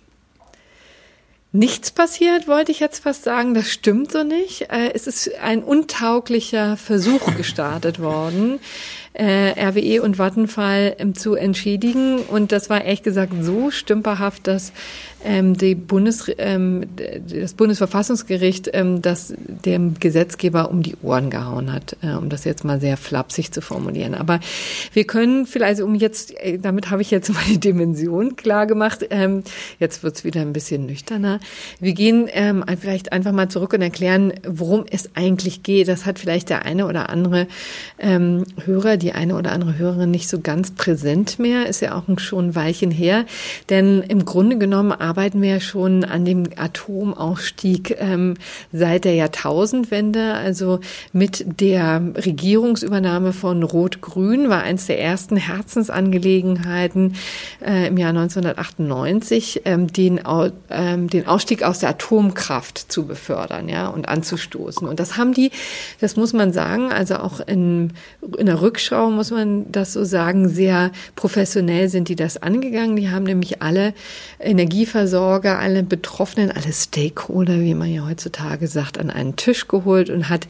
nichts passiert, wollte ich jetzt fast sagen. Das stimmt so nicht. Äh, es ist ein untauglicher Versuch gestartet worden, äh, RWE und Vattenfall ähm, zu entschädigen. Und das war ehrlich gesagt so stümperhaft, dass Bundes, ähm, das Bundesverfassungsgericht ähm, das dem Gesetzgeber um die Ohren gehauen hat, äh, um das jetzt mal sehr flapsig zu formulieren. Aber wir können vielleicht, um jetzt, äh, damit habe ich jetzt mal die Dimension klar gemacht, ähm, jetzt wird's wieder ein bisschen nüchterner. Wir gehen ähm, vielleicht einfach mal zurück und erklären, worum es eigentlich geht. Das hat vielleicht der eine oder andere ähm, Hörer, die eine oder andere Hörerin nicht so ganz präsent mehr, ist ja auch schon ein Weilchen her. Denn im Grunde genommen arbeiten wir ja schon an dem Atomausstieg ähm, seit der Jahrtausendwende. Also mit der Regierungsübernahme von Rot-Grün war eins der ersten Herzensangelegenheiten äh, im Jahr 1998, ähm, den, ähm, den Ausstieg aus der Atomkraft zu befördern ja, und anzustoßen. Und das haben die, das muss man sagen, also auch in, in der Rückschau muss man das so sagen, sehr professionell sind die das angegangen. Die haben nämlich alle Energieversorger Versorger, alle Betroffenen, alle Stakeholder, wie man ja heutzutage sagt, an einen Tisch geholt und hat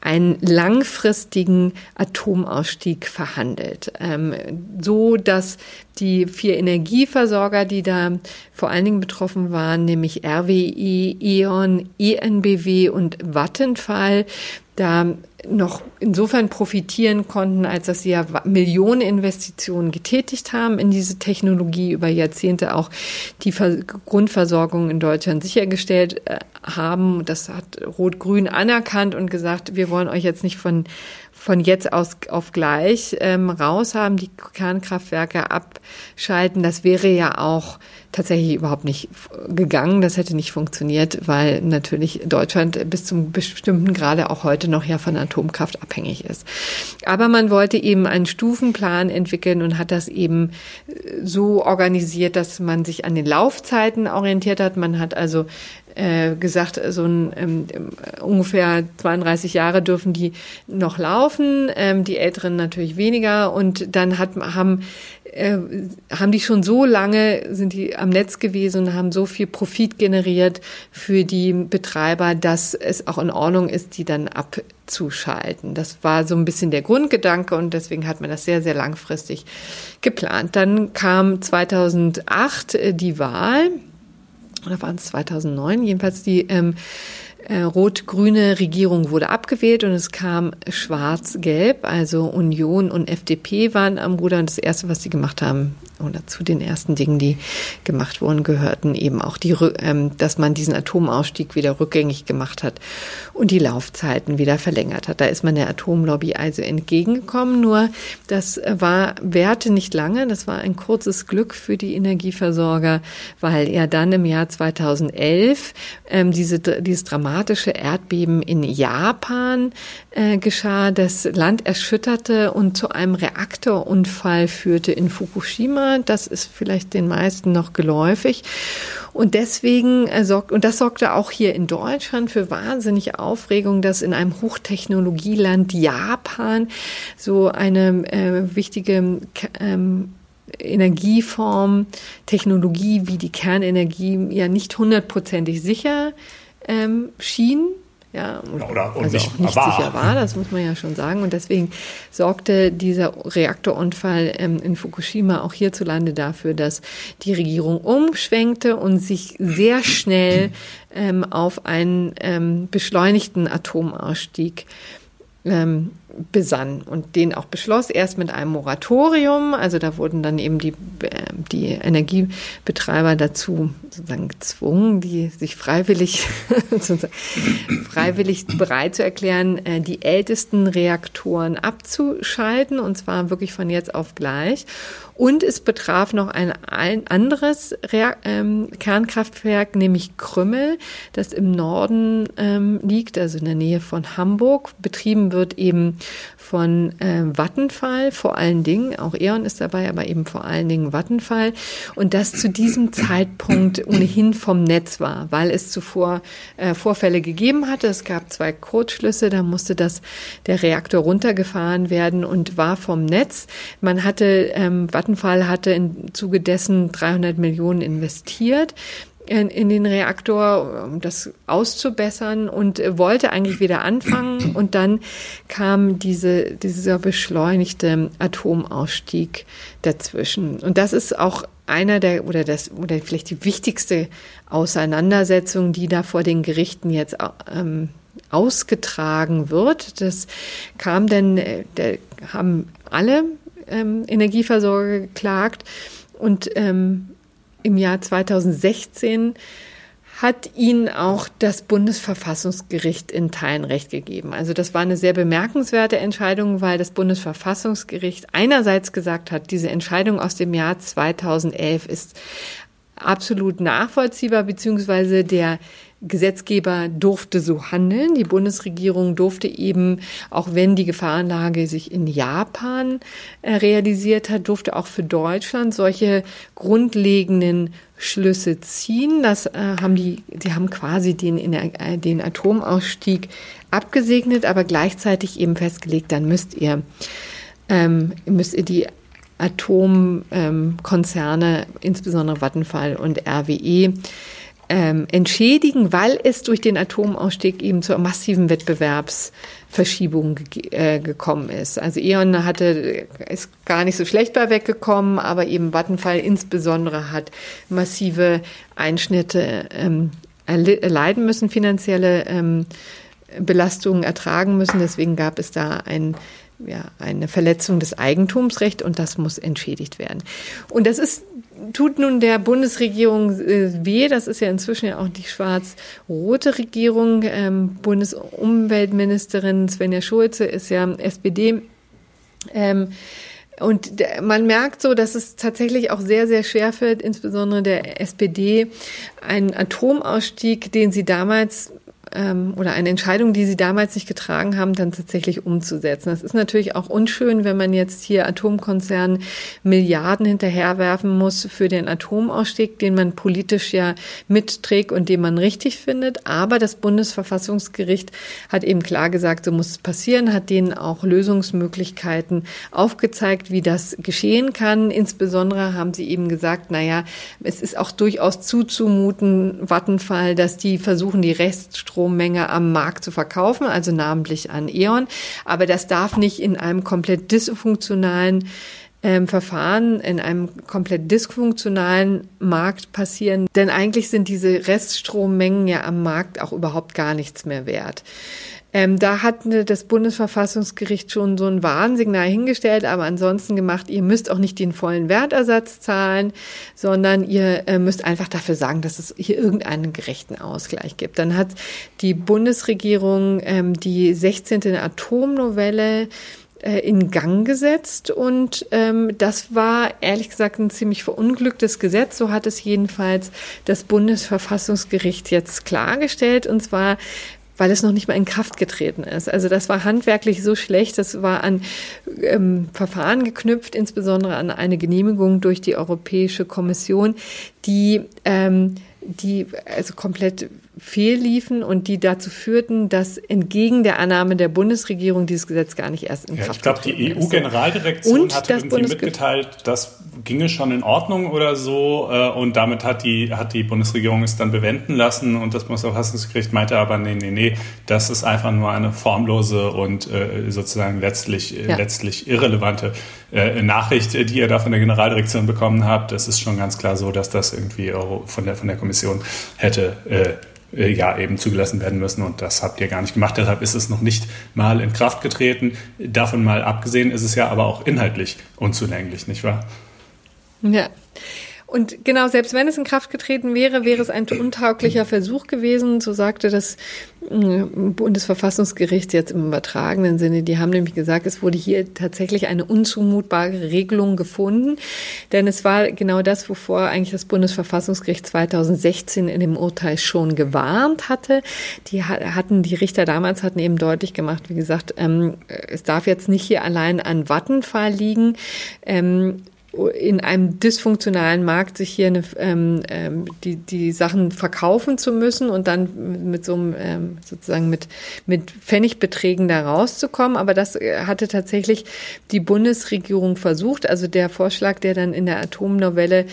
einen langfristigen Atomausstieg verhandelt, ähm, so dass die vier Energieversorger, die da vor allen Dingen betroffen waren, nämlich RWE, E.ON, ENBW und Vattenfall, da noch insofern profitieren konnten, als dass sie ja Millionen Investitionen getätigt haben in diese Technologie, über Jahrzehnte auch die Grundversorgung in Deutschland sichergestellt äh, haben. Das hat Rot-Grün anerkannt und gesagt, wir wollen euch jetzt nicht von von jetzt aus auf gleich ähm, raus haben, die Kernkraftwerke abschalten. Das wäre ja auch tatsächlich überhaupt nicht gegangen. Das hätte nicht funktioniert, weil natürlich Deutschland bis zum bestimmten Grade auch heute noch ja von Atomkraft abhängig ist. Aber man wollte eben einen Stufenplan entwickeln und hat das eben äh, so organisiert, dass man sich an den Laufzeiten orientiert hat. Man hat also äh, gesagt, so ein, ähm, ungefähr 32 Jahre dürfen die noch laufen, ähm, die Älteren natürlich weniger. Und dann hat, haben, äh, haben die schon so lange, sind die am Netz gewesen und haben so viel Profit generiert für die Betreiber, dass es auch in Ordnung ist, die dann abzuschalten. Das war so ein bisschen der Grundgedanke und deswegen hat man das sehr, sehr langfristig geplant. Dann kam 2008 äh, die Wahl oder waren es 2009, jedenfalls die ähm, äh, rot-grüne Regierung wurde abgewählt und es kam schwarz-gelb, also Union und FDP waren am Ruder und das Erste, was sie gemacht haben, oder zu den ersten Dingen, die gemacht wurden, gehörten eben auch die, ähm, dass man diesen Atomausstieg wieder rückgängig gemacht hat und die Laufzeiten wieder verlängert hat. Da ist man der Atomlobby also entgegengekommen. Nur das war währte nicht lange. Das war ein kurzes Glück für die Energieversorger, weil er dann im Jahr 2011 ähm, diese, dieses dramatische Erdbeben in Japan äh, geschah, das Land erschütterte und zu einem Reaktorunfall führte in Fukushima. Das ist vielleicht den meisten noch geläufig. Und deswegen äh, sorgt, und das sorgte auch hier in Deutschland für wahnsinnig Aufregung, dass in einem Hochtechnologieland Japan so eine äh, wichtige ähm, Energieform, Technologie wie die Kernenergie ja nicht hundertprozentig sicher ähm, schien ja, oder, oder also nicht, nicht war. sicher war, das muss man ja schon sagen. Und deswegen sorgte dieser Reaktorunfall ähm, in Fukushima auch hierzulande dafür, dass die Regierung umschwenkte und sich sehr schnell ähm, auf einen ähm, beschleunigten Atomausstieg ähm, besann und den auch beschloss, erst mit einem Moratorium. Also da wurden dann eben die, äh, die Energiebetreiber dazu sozusagen gezwungen, die sich freiwillig, freiwillig bereit zu erklären, äh, die ältesten Reaktoren abzuschalten und zwar wirklich von jetzt auf gleich. Und es betraf noch ein, anderes Re ähm, Kernkraftwerk, nämlich Krümmel, das im Norden ähm, liegt, also in der Nähe von Hamburg. Betrieben wird eben von äh, Vattenfall, vor allen Dingen, auch E.ON ist dabei, aber eben vor allen Dingen Vattenfall. Und das zu diesem Zeitpunkt ohnehin vom Netz war, weil es zuvor äh, Vorfälle gegeben hatte. Es gab zwei Kurzschlüsse, da musste das, der Reaktor runtergefahren werden und war vom Netz. Man hatte ähm, Vattenfall hatte im Zuge dessen 300 Millionen investiert in, in den Reaktor, um das auszubessern und wollte eigentlich wieder anfangen. Und dann kam diese, dieser beschleunigte Atomausstieg dazwischen. Und das ist auch einer der, oder das, oder vielleicht die wichtigste Auseinandersetzung, die da vor den Gerichten jetzt ähm, ausgetragen wird. Das kam denn, äh, da haben alle ähm, Energieversorger geklagt und ähm, im Jahr 2016 hat ihnen auch das Bundesverfassungsgericht in Teilen Recht gegeben. Also das war eine sehr bemerkenswerte Entscheidung, weil das Bundesverfassungsgericht einerseits gesagt hat, diese Entscheidung aus dem Jahr 2011 ist absolut nachvollziehbar, beziehungsweise der Gesetzgeber durfte so handeln. Die Bundesregierung durfte eben, auch wenn die Gefahrenlage sich in Japan äh, realisiert hat, durfte auch für Deutschland solche grundlegenden Schlüsse ziehen. Das äh, haben die, sie haben quasi den, äh, den Atomausstieg abgesegnet, aber gleichzeitig eben festgelegt, dann müsst ihr, ähm, müsst ihr die Atomkonzerne, ähm, insbesondere Vattenfall und RWE, ähm, entschädigen, weil es durch den Atomausstieg eben zur massiven Wettbewerbsverschiebung ge äh, gekommen ist. Also E.ON hatte, ist gar nicht so schlecht bei weggekommen, aber eben Vattenfall insbesondere hat massive Einschnitte ähm, erleiden müssen, finanzielle ähm, Belastungen ertragen müssen. Deswegen gab es da ein ja, eine Verletzung des Eigentumsrechts und das muss entschädigt werden. Und das ist, tut nun der Bundesregierung äh, weh. Das ist ja inzwischen ja auch die schwarz-rote Regierung. Ähm, Bundesumweltministerin Svenja Schulze ist ja SPD. Ähm, und man merkt so, dass es tatsächlich auch sehr, sehr schwer fällt, insbesondere der SPD, einen Atomausstieg, den sie damals ähm, oder eine Entscheidung, die sie damals nicht getragen haben, dann tatsächlich umzusetzen. Das ist natürlich auch unschön, wenn man jetzt hier Atomkonzernen Milliarden hinterherwerfen muss für den Atomausstieg, den man politisch ja mitträgt und den man richtig findet. Aber das Bundesverfassungsgericht hat eben klar gesagt, so muss es passieren, hat denen auch Lösungsmöglichkeiten aufgezeigt, wie das geschehen kann. Insbesondere haben sie eben gesagt, naja, es ist auch durchaus zuzumuten, Vattenfall, dass die versuchen, die Reststrom Strommenge am Markt zu verkaufen, also namentlich an E.ON. Aber das darf nicht in einem komplett dysfunktionalen ähm, Verfahren in einem komplett dysfunktionalen Markt passieren. Denn eigentlich sind diese Reststrommengen ja am Markt auch überhaupt gar nichts mehr wert. Ähm, da hat das Bundesverfassungsgericht schon so ein Warnsignal hingestellt, aber ansonsten gemacht, ihr müsst auch nicht den vollen Wertersatz zahlen, sondern ihr äh, müsst einfach dafür sagen, dass es hier irgendeinen gerechten Ausgleich gibt. Dann hat die Bundesregierung ähm, die 16. Atomnovelle äh, in Gang gesetzt und ähm, das war ehrlich gesagt ein ziemlich verunglücktes Gesetz. So hat es jedenfalls das Bundesverfassungsgericht jetzt klargestellt und zwar weil es noch nicht mal in Kraft getreten ist. Also das war handwerklich so schlecht, das war an ähm, Verfahren geknüpft, insbesondere an eine Genehmigung durch die Europäische Kommission, die ähm, die also komplett fehlliefen und die dazu führten, dass entgegen der Annahme der Bundesregierung dieses Gesetz gar nicht erst in ja, Kraft Ich glaube, die EU-Generaldirektion hat irgendwie Bundes mitgeteilt, das ginge schon in Ordnung oder so äh, und damit hat die, hat die Bundesregierung es dann bewenden lassen und das Bundesverfassungsgericht meinte aber, nee, nee, nee, das ist einfach nur eine formlose und äh, sozusagen letztlich, äh, ja. letztlich irrelevante äh, Nachricht, die ihr da von der Generaldirektion bekommen habt. Das ist schon ganz klar so, dass das irgendwie von der, von der Kommission hätte äh, äh, ja eben zugelassen werden müssen und das habt ihr gar nicht gemacht. Deshalb ist es noch nicht mal in Kraft getreten. Davon mal abgesehen ist es ja aber auch inhaltlich unzulänglich, nicht wahr? Ja. Und genau, selbst wenn es in Kraft getreten wäre, wäre es ein untauglicher Versuch gewesen, so sagte das äh, Bundesverfassungsgericht jetzt im übertragenen Sinne. Die haben nämlich gesagt, es wurde hier tatsächlich eine unzumutbare Regelung gefunden, denn es war genau das, wovor eigentlich das Bundesverfassungsgericht 2016 in dem Urteil schon gewarnt hatte. Die hatten, die Richter damals hatten eben deutlich gemacht, wie gesagt, ähm, es darf jetzt nicht hier allein an Vattenfall liegen. Ähm, in einem dysfunktionalen Markt sich hier eine, ähm, ähm, die, die Sachen verkaufen zu müssen und dann mit so einem ähm, sozusagen mit, mit Pfennigbeträgen da rauszukommen. Aber das äh, hatte tatsächlich die Bundesregierung versucht. Also der Vorschlag, der dann in der Atomnovelle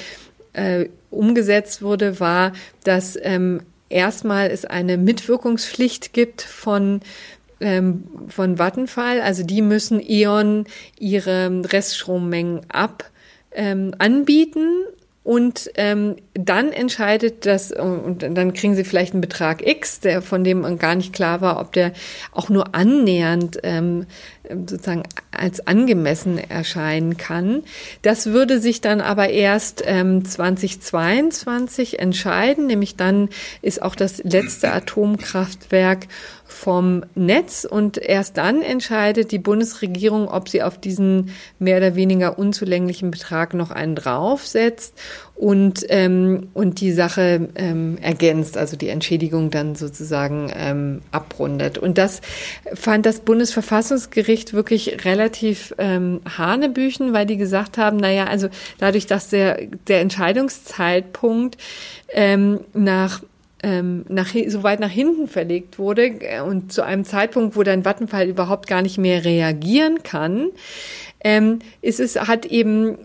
äh, umgesetzt wurde, war, dass ähm, erstmal es eine Mitwirkungspflicht gibt von ähm, von Vattenfall. Also die müssen E.ON ihre Reststrommengen ab ähm, anbieten und ähm, dann entscheidet das, und dann kriegen sie vielleicht einen Betrag X, der von dem gar nicht klar war, ob der auch nur annähernd ähm, sozusagen als angemessen erscheinen kann. Das würde sich dann aber erst ähm, 2022 entscheiden, nämlich dann ist auch das letzte Atomkraftwerk vom Netz. Und erst dann entscheidet die Bundesregierung, ob sie auf diesen mehr oder weniger unzulänglichen Betrag noch einen draufsetzt und, ähm, und die Sache ähm, ergänzt, also die Entschädigung dann sozusagen ähm, abrundet. Und das fand das Bundesverfassungsgericht wirklich relativ ähm, hanebüchen, weil die gesagt haben, naja, also dadurch, dass der, der Entscheidungszeitpunkt ähm, nach ähm, nach, so weit nach hinten verlegt wurde äh, und zu einem Zeitpunkt, wo dann Vattenfall überhaupt gar nicht mehr reagieren kann, ähm, ist es, hat eben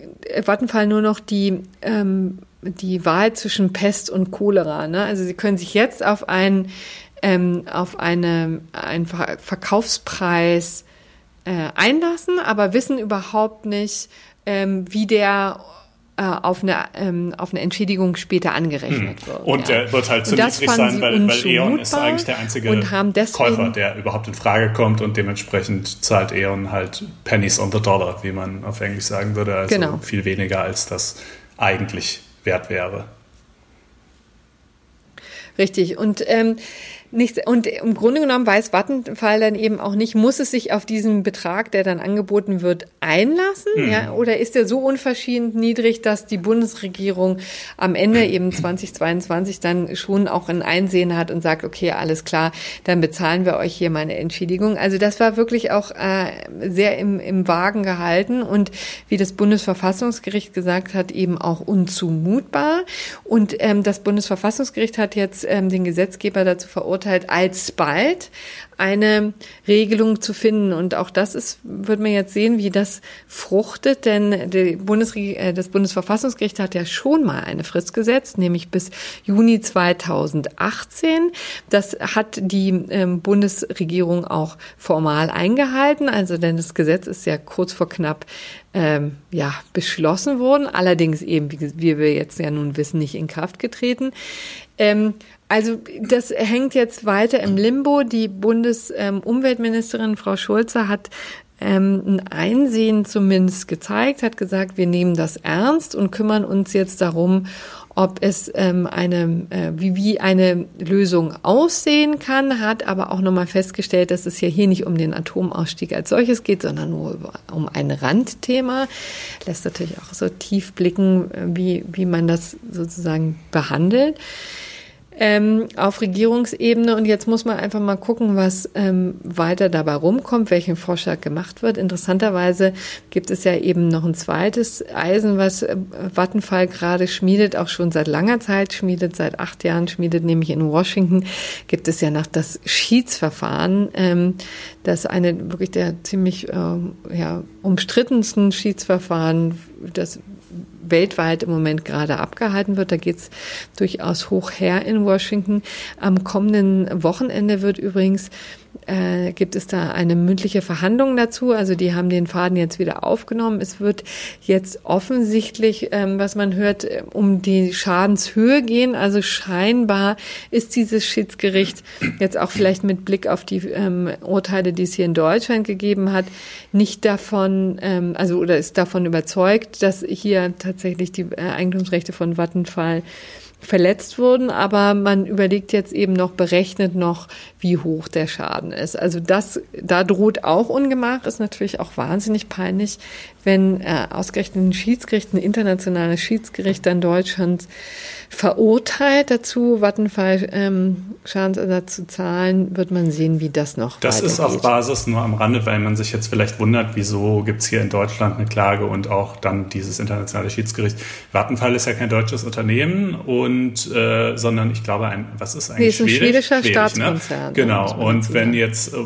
Vattenfall nur noch die, ähm, die Wahl zwischen Pest und Cholera. Ne? Also sie können sich jetzt auf einen, ähm, auf eine, einen Verkaufspreis äh, einlassen, aber wissen überhaupt nicht, ähm, wie der äh, auf eine, ähm, auf eine Entschädigung später angerechnet hm. wird. Und der wird halt zu niedrig sein, weil, weil E.ON ist eigentlich der einzige Käufer, der überhaupt in Frage kommt und dementsprechend zahlt E.ON halt Pennies on the Dollar, wie man auf Englisch sagen würde. Also genau. viel weniger, als das eigentlich wert wäre. Richtig. Und ähm, nicht, und im Grunde genommen weiß Vattenfall dann eben auch nicht, muss es sich auf diesen Betrag, der dann angeboten wird, einlassen? Mhm. Ja, oder ist der so unverschämt niedrig, dass die Bundesregierung am Ende eben 2022 dann schon auch ein Einsehen hat und sagt, okay, alles klar, dann bezahlen wir euch hier mal eine Entschädigung. Also das war wirklich auch äh, sehr im, im Wagen gehalten und wie das Bundesverfassungsgericht gesagt hat, eben auch unzumutbar. Und ähm, das Bundesverfassungsgericht hat jetzt ähm, den Gesetzgeber dazu verurteilt, verurteilt, alsbald eine Regelung zu finden. Und auch das ist, wird man jetzt sehen, wie das fruchtet, denn Bundesre äh, das Bundesverfassungsgericht hat ja schon mal eine Frist gesetzt, nämlich bis Juni 2018. Das hat die ähm, Bundesregierung auch formal eingehalten. Also, denn das Gesetz ist ja kurz vor knapp ähm, ja, beschlossen worden, allerdings eben, wie, wie wir jetzt ja nun wissen, nicht in Kraft getreten. Ähm, also das hängt jetzt weiter im Limbo. Die Bundesumweltministerin ähm, Frau Schulze hat ähm, ein Einsehen zumindest gezeigt, hat gesagt, wir nehmen das ernst und kümmern uns jetzt darum, ob es ähm, eine, äh, wie, wie eine Lösung aussehen kann, hat aber auch nochmal festgestellt, dass es ja hier nicht um den Atomausstieg als solches geht, sondern nur um ein Randthema. Lässt natürlich auch so tief blicken, äh, wie, wie man das sozusagen behandelt ähm, auf Regierungsebene. Und jetzt muss man einfach mal gucken, was ähm, weiter dabei rumkommt, welchen Vorschlag gemacht wird. Interessanterweise gibt es ja eben noch ein zweites Eisen, was äh, Vattenfall gerade schmiedet, auch schon seit langer Zeit schmiedet, seit acht Jahren schmiedet, nämlich in Washington gibt es ja noch das Schiedsverfahren, ähm, das eine wirklich der ziemlich äh, ja, umstrittensten Schiedsverfahren, das weltweit im Moment gerade abgehalten wird. Da geht es durchaus hoch her in Washington. Am kommenden Wochenende wird übrigens äh, gibt es da eine mündliche Verhandlung dazu. Also die haben den Faden jetzt wieder aufgenommen. Es wird jetzt offensichtlich, ähm, was man hört, äh, um die Schadenshöhe gehen. Also scheinbar ist dieses Schiedsgericht jetzt auch vielleicht mit Blick auf die ähm, Urteile, die es hier in Deutschland gegeben hat, nicht davon, ähm, also oder ist davon überzeugt, dass hier tatsächlich die äh, Eigentumsrechte von Vattenfall verletzt wurden, aber man überlegt jetzt eben noch, berechnet noch, wie hoch der Schaden ist. Also das, da droht auch Ungemach, ist natürlich auch wahnsinnig peinlich, wenn äh, ausgerechnet ein Schiedsgericht, ein internationales Schiedsgericht dann Deutschland verurteilt dazu, Vattenfall ähm, Schadensersatz zu zahlen, wird man sehen, wie das noch Das ist auf Basis nur am Rande, weil man sich jetzt vielleicht wundert, wieso gibt es hier in Deutschland eine Klage und auch dann dieses internationale Schiedsgericht. Vattenfall ist ja kein deutsches Unternehmen und äh, sondern ich glaube ein, was ist eigentlich nee, ist ein schwedischer Schwedisch, ne? Staatskonzern. Ne? Genau. Und wenn jetzt äh,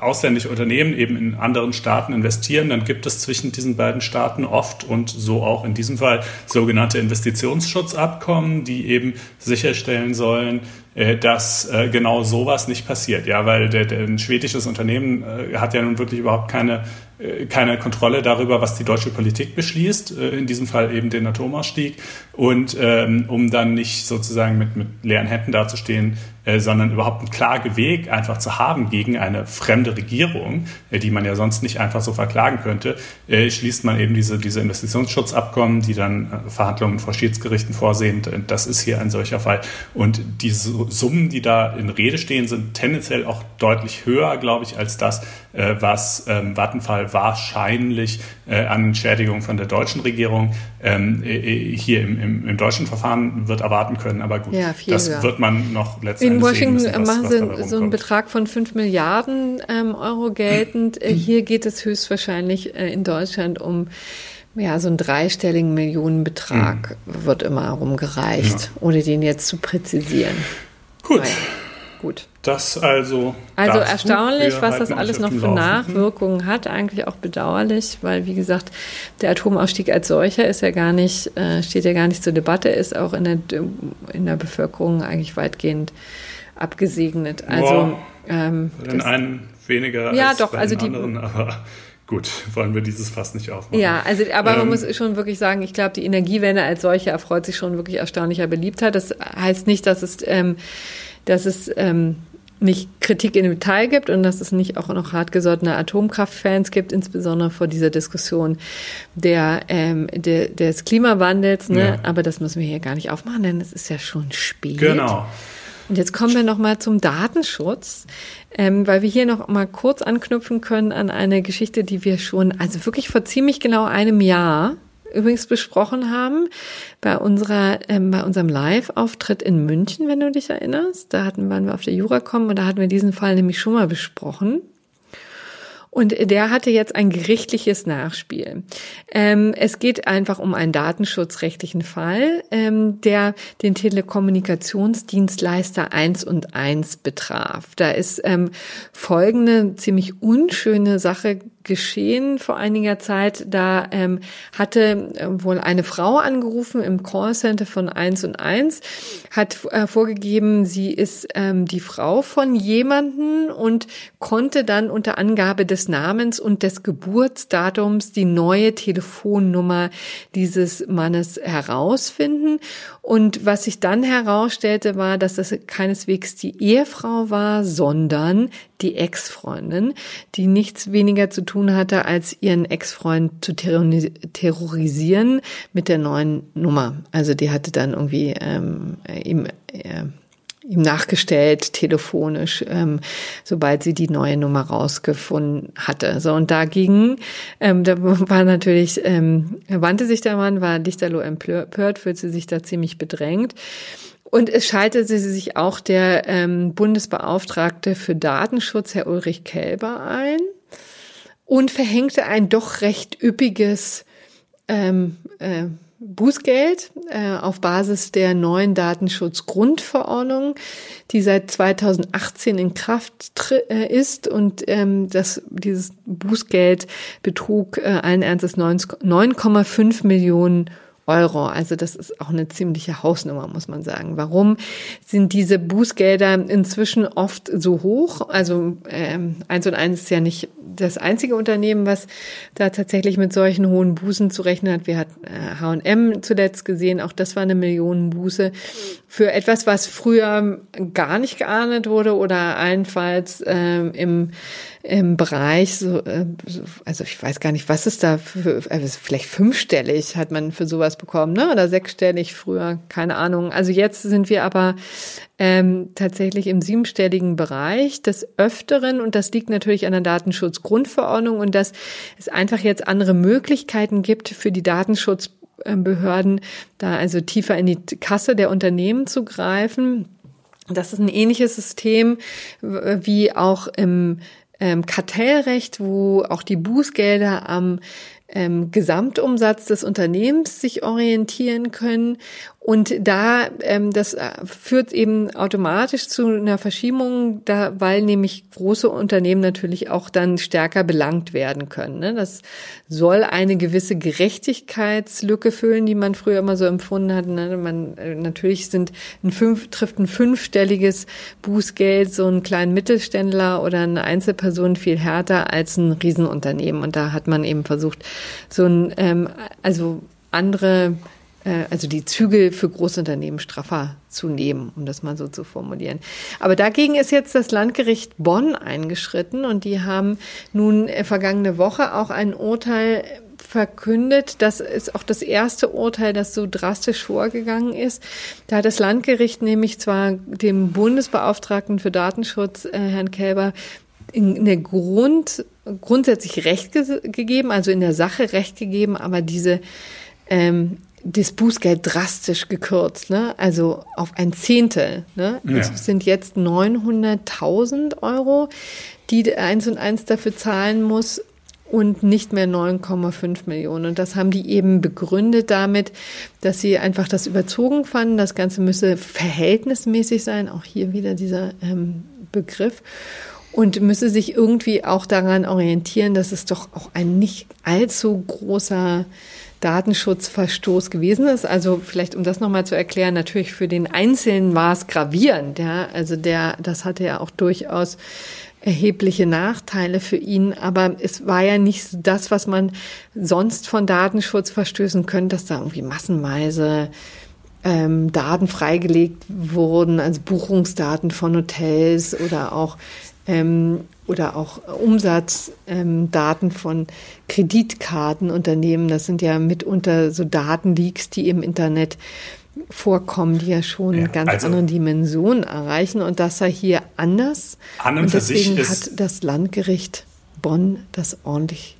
ausländische Unternehmen eben in anderen Staaten investieren, dann gibt es zwischen diesen beiden Staaten oft und so auch in diesem Fall sogenannte Investitionsschutzabkommen, die eben sicherstellen sollen, äh, dass äh, genau sowas nicht passiert. Ja, weil der, der, ein schwedisches Unternehmen äh, hat ja nun wirklich überhaupt keine äh, keine Kontrolle darüber, was die deutsche Politik beschließt, in diesem Fall eben den Atomausstieg. Und ähm, um dann nicht sozusagen mit, mit leeren Händen dazustehen, äh, sondern überhaupt einen Klageweg einfach zu haben gegen eine fremde Regierung, äh, die man ja sonst nicht einfach so verklagen könnte, äh, schließt man eben diese, diese Investitionsschutzabkommen, die dann Verhandlungen vor Schiedsgerichten vorsehen. Das ist hier ein solcher Fall. Und diese Summen, die da in Rede stehen, sind tendenziell auch deutlich höher, glaube ich, als das, was ähm, Vattenfall wahrscheinlich an Entschädigung von der deutschen Regierung ähm, äh, hier im, im, im, deutschen Verfahren wird erwarten können. Aber gut, ja, das höher. wird man noch letztendlich In Washington sehen müssen, was, machen sie so einen Betrag von 5 Milliarden ähm, Euro geltend. Äh, hier geht es höchstwahrscheinlich äh, in Deutschland um ja, so einen dreistelligen Millionenbetrag mhm. wird immer rumgereicht, ja. ohne den jetzt zu präzisieren. Gut. Nein. Gut. Das also. Also erstaunlich, was das alles noch für Nachwirkungen hat. Eigentlich auch bedauerlich, weil wie gesagt, der Atomausstieg als solcher ist ja gar nicht, äh, steht ja gar nicht zur Debatte, ist auch in der, in der Bevölkerung eigentlich weitgehend abgesegnet. Also Boah, ähm, den einen weniger ja, als doch, also die, anderen, aber Gut, wollen wir dieses Fass nicht aufmachen. Ja, also aber ähm, man muss schon wirklich sagen, ich glaube, die Energiewende als solche erfreut sich schon wirklich erstaunlicher Beliebtheit. Das heißt nicht, dass es, ähm, dass es ähm, nicht Kritik in dem Detail gibt und dass es nicht auch noch hartgesottene Atomkraftfans gibt, insbesondere vor dieser Diskussion der, ähm, der des Klimawandels. Ne? Ja. Aber das müssen wir hier gar nicht aufmachen, denn es ist ja schon spät. Genau. Und jetzt kommen wir noch mal zum Datenschutz, ähm, weil wir hier noch mal kurz anknüpfen können an eine Geschichte, die wir schon, also wirklich vor ziemlich genau einem Jahr übrigens besprochen haben bei unserer ähm, bei unserem Live-Auftritt in München, wenn du dich erinnerst. Da hatten waren wir auf der Juracom und da hatten wir diesen Fall nämlich schon mal besprochen. Und der hatte jetzt ein gerichtliches Nachspiel. Ähm, es geht einfach um einen datenschutzrechtlichen Fall, ähm, der den Telekommunikationsdienstleister 1 und 1 betraf. Da ist ähm, folgende ziemlich unschöne Sache geschehen vor einiger Zeit. Da ähm, hatte äh, wohl eine Frau angerufen im Callcenter von 1 und 1, hat äh, vorgegeben, sie ist ähm, die Frau von jemanden und konnte dann unter Angabe des Namens und des Geburtsdatums die neue Telefonnummer dieses Mannes herausfinden. Und was sich dann herausstellte, war, dass das keineswegs die Ehefrau war, sondern die Ex-Freundin, die nichts weniger zu tun hatte, als ihren Ex-Freund zu terrorisieren mit der neuen Nummer. Also die hatte dann irgendwie ähm, ihm, äh, ihm nachgestellt, telefonisch, ähm, sobald sie die neue Nummer rausgefunden hatte. So, und dagegen, ähm, da war natürlich, ähm, wandte sich der Mann, war Lichterloh empört, fühlte sich da ziemlich bedrängt. Und es schaltete sich auch der ähm, Bundesbeauftragte für Datenschutz, Herr Ulrich Kelber, ein und verhängte ein doch recht üppiges ähm, äh, Bußgeld äh, auf Basis der neuen Datenschutzgrundverordnung, die seit 2018 in Kraft äh, ist und ähm, das, dieses Bußgeld betrug äh, allen Ernstes 9,5 Millionen Euro. Also das ist auch eine ziemliche Hausnummer, muss man sagen. Warum sind diese Bußgelder inzwischen oft so hoch? Also ähm, eins und eins ist ja nicht das einzige Unternehmen, was da tatsächlich mit solchen hohen Bußen zu rechnen hat. Wir hatten H&M zuletzt gesehen, auch das war eine Millionenbuße für etwas, was früher gar nicht geahndet wurde oder allenfalls ähm, im im Bereich, äh, also ich weiß gar nicht, was ist da für, also vielleicht fünfstellig hat man für sowas bekommen, ne? Oder sechsstellig früher, keine Ahnung. Also jetzt sind wir aber ähm, tatsächlich im siebenstelligen Bereich des Öfteren und das liegt natürlich an der Datenschutzgrundverordnung und dass es einfach jetzt andere Möglichkeiten gibt für die Datenschutzbehörden, da also tiefer in die Kasse der Unternehmen zu greifen. Das ist ein ähnliches System wie auch im ähm, Kartellrecht, wo auch die Bußgelder am ähm, Gesamtumsatz des Unternehmens sich orientieren können. Und da, ähm, das äh, führt eben automatisch zu einer Verschiebung, da, weil nämlich große Unternehmen natürlich auch dann stärker belangt werden können. Ne? Das soll eine gewisse Gerechtigkeitslücke füllen, die man früher immer so empfunden hat. Ne? Man, äh, natürlich sind ein fünf, trifft ein fünfstelliges Bußgeld so einen kleinen Mittelständler oder eine Einzelperson viel härter als ein Riesenunternehmen. Und da hat man eben versucht, so ein, ähm, also andere also die Zügel für Großunternehmen straffer zu nehmen, um das mal so zu formulieren. Aber dagegen ist jetzt das Landgericht Bonn eingeschritten und die haben nun äh, vergangene Woche auch ein Urteil verkündet. Das ist auch das erste Urteil, das so drastisch vorgegangen ist. Da hat das Landgericht nämlich zwar dem Bundesbeauftragten für Datenschutz, äh, Herrn Kälber, der Grund, grundsätzlich Recht ge gegeben, also in der Sache Recht gegeben, aber diese ähm, das Bußgeld drastisch gekürzt, ne? also auf ein Zehntel. Ne? Ja. Es sind jetzt 900.000 Euro, die eins und eins dafür zahlen muss und nicht mehr 9,5 Millionen. Und das haben die eben begründet damit, dass sie einfach das überzogen fanden. Das Ganze müsse verhältnismäßig sein, auch hier wieder dieser ähm, Begriff. Und müsse sich irgendwie auch daran orientieren, dass es doch auch ein nicht allzu großer Datenschutzverstoß gewesen ist. Also vielleicht, um das nochmal zu erklären, natürlich für den Einzelnen war es gravierend. Ja? Also der, das hatte ja auch durchaus erhebliche Nachteile für ihn, aber es war ja nicht das, was man sonst von Datenschutz verstößen könnte, dass da irgendwie massenweise ähm, Daten freigelegt wurden, also Buchungsdaten von Hotels oder auch ähm, oder auch Umsatzdaten ähm, von Kreditkartenunternehmen. Das sind ja mitunter so Datenleaks, die im Internet vorkommen, die ja schon ja, ganz also, andere Dimensionen erreichen. Und das sei hier anders. An und, und deswegen hat das Landgericht Bonn das ordentlich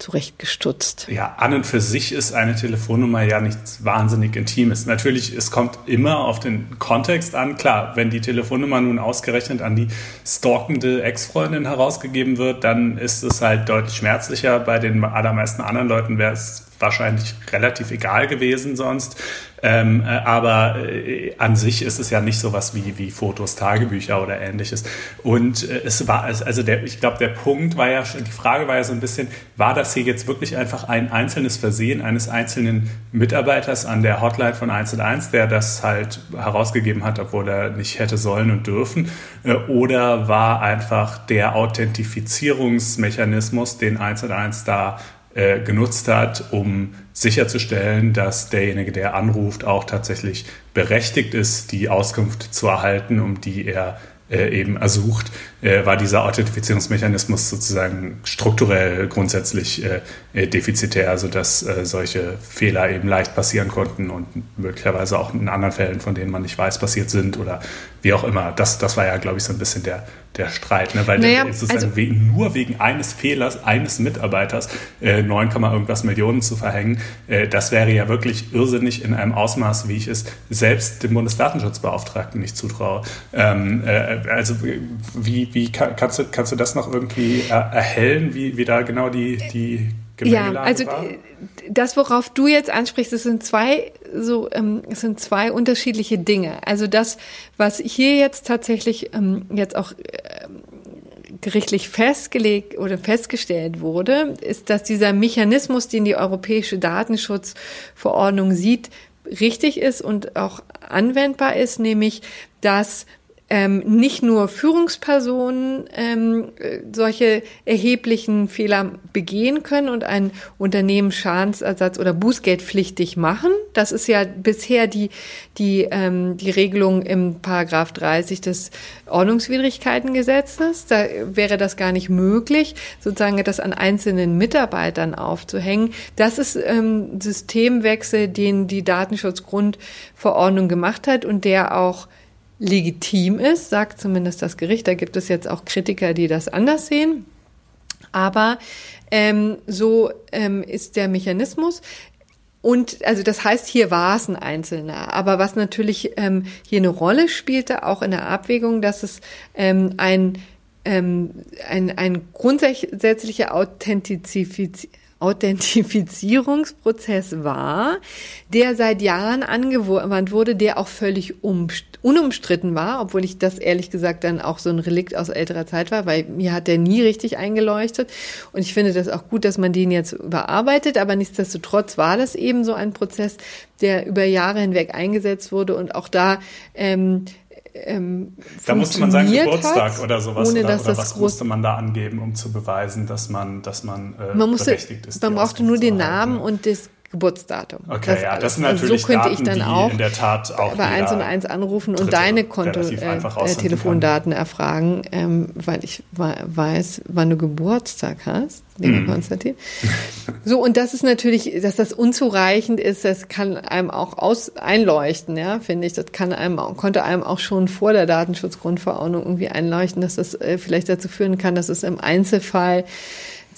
zurechtgestutzt. Ja, an und für sich ist eine Telefonnummer ja nichts wahnsinnig Intimes. Natürlich, es kommt immer auf den Kontext an. Klar, wenn die Telefonnummer nun ausgerechnet an die stalkende Ex-Freundin herausgegeben wird, dann ist es halt deutlich schmerzlicher. Bei den allermeisten anderen Leuten wäre es wahrscheinlich relativ egal gewesen sonst. Ähm, äh, aber äh, an sich ist es ja nicht so was wie, wie Fotos, Tagebücher oder ähnliches. Und äh, es war, also der, ich glaube, der Punkt war ja, die Frage war ja so ein bisschen, war das hier jetzt wirklich einfach ein einzelnes Versehen eines einzelnen Mitarbeiters an der Hotline von 101, der das halt herausgegeben hat, obwohl er nicht hätte sollen und dürfen? Äh, oder war einfach der Authentifizierungsmechanismus, den 101 da äh, genutzt hat, um sicherzustellen, dass derjenige, der anruft, auch tatsächlich berechtigt ist, die Auskunft zu erhalten, um die er äh, eben ersucht, äh, war dieser Authentifizierungsmechanismus sozusagen strukturell grundsätzlich defizitär, sodass äh, solche Fehler eben leicht passieren konnten und möglicherweise auch in anderen Fällen, von denen man nicht weiß, passiert sind oder wie auch immer. Das, das war ja, glaube ich, so ein bisschen der, der Streit, ne? weil naja, der, sozusagen also, we nur wegen eines Fehlers eines Mitarbeiters äh, 9, irgendwas Millionen zu verhängen, äh, das wäre ja wirklich irrsinnig in einem Ausmaß, wie ich es selbst dem Bundesdatenschutzbeauftragten nicht zutraue. Ähm, äh, also wie, wie kannst, du, kannst du das noch irgendwie erhellen, wie, wie da genau die, die ja, also war? das, worauf du jetzt ansprichst, das sind zwei so, ähm, es sind zwei unterschiedliche Dinge. Also das, was hier jetzt tatsächlich ähm, jetzt auch äh, gerichtlich festgelegt oder festgestellt wurde, ist, dass dieser Mechanismus, den die Europäische Datenschutzverordnung sieht, richtig ist und auch anwendbar ist, nämlich dass ähm, nicht nur Führungspersonen ähm, solche erheblichen Fehler begehen können und ein Unternehmen Schadensersatz oder Bußgeldpflichtig machen. Das ist ja bisher die, die, ähm, die Regelung im Paragraph 30 des Ordnungswidrigkeitengesetzes. Da wäre das gar nicht möglich, sozusagen das an einzelnen Mitarbeitern aufzuhängen. Das ist ähm, Systemwechsel, den die Datenschutzgrundverordnung gemacht hat und der auch legitim ist, sagt zumindest das Gericht. Da gibt es jetzt auch Kritiker, die das anders sehen. Aber ähm, so ähm, ist der Mechanismus. Und also das heißt, hier war es ein Einzelner. Aber was natürlich ähm, hier eine Rolle spielte, auch in der Abwägung, dass es ähm, ein, ähm, ein, ein grundsätzlicher Authentizifizierung Authentifizierungsprozess war, der seit Jahren angewandt wurde, der auch völlig unumstritten war, obwohl ich das ehrlich gesagt dann auch so ein Relikt aus älterer Zeit war, weil mir hat der nie richtig eingeleuchtet. Und ich finde das auch gut, dass man den jetzt überarbeitet, aber nichtsdestotrotz war das eben so ein Prozess, der über Jahre hinweg eingesetzt wurde und auch da ähm, ähm, da musste man sagen Geburtstag hat, oder sowas ohne, oder, oder was musste man da angeben, um zu beweisen, dass man, dass man, äh, man musste, berechtigt ist. Man brauchte nur den Namen und das Geburtsdatum. Okay, das, ja, das sind natürlich also so könnte Daten, ich dann auch in der Tat auch bei 1 und 1 anrufen und deine Konto äh, Telefondaten erfragen, ähm, weil ich weiß, wann du Geburtstag hast, lieber mm. Konstantin. So und das ist natürlich, dass das unzureichend ist, das kann einem auch aus einleuchten, ja, finde ich. Das kann einem konnte einem auch schon vor der Datenschutzgrundverordnung irgendwie einleuchten, dass das äh, vielleicht dazu führen kann, dass es im Einzelfall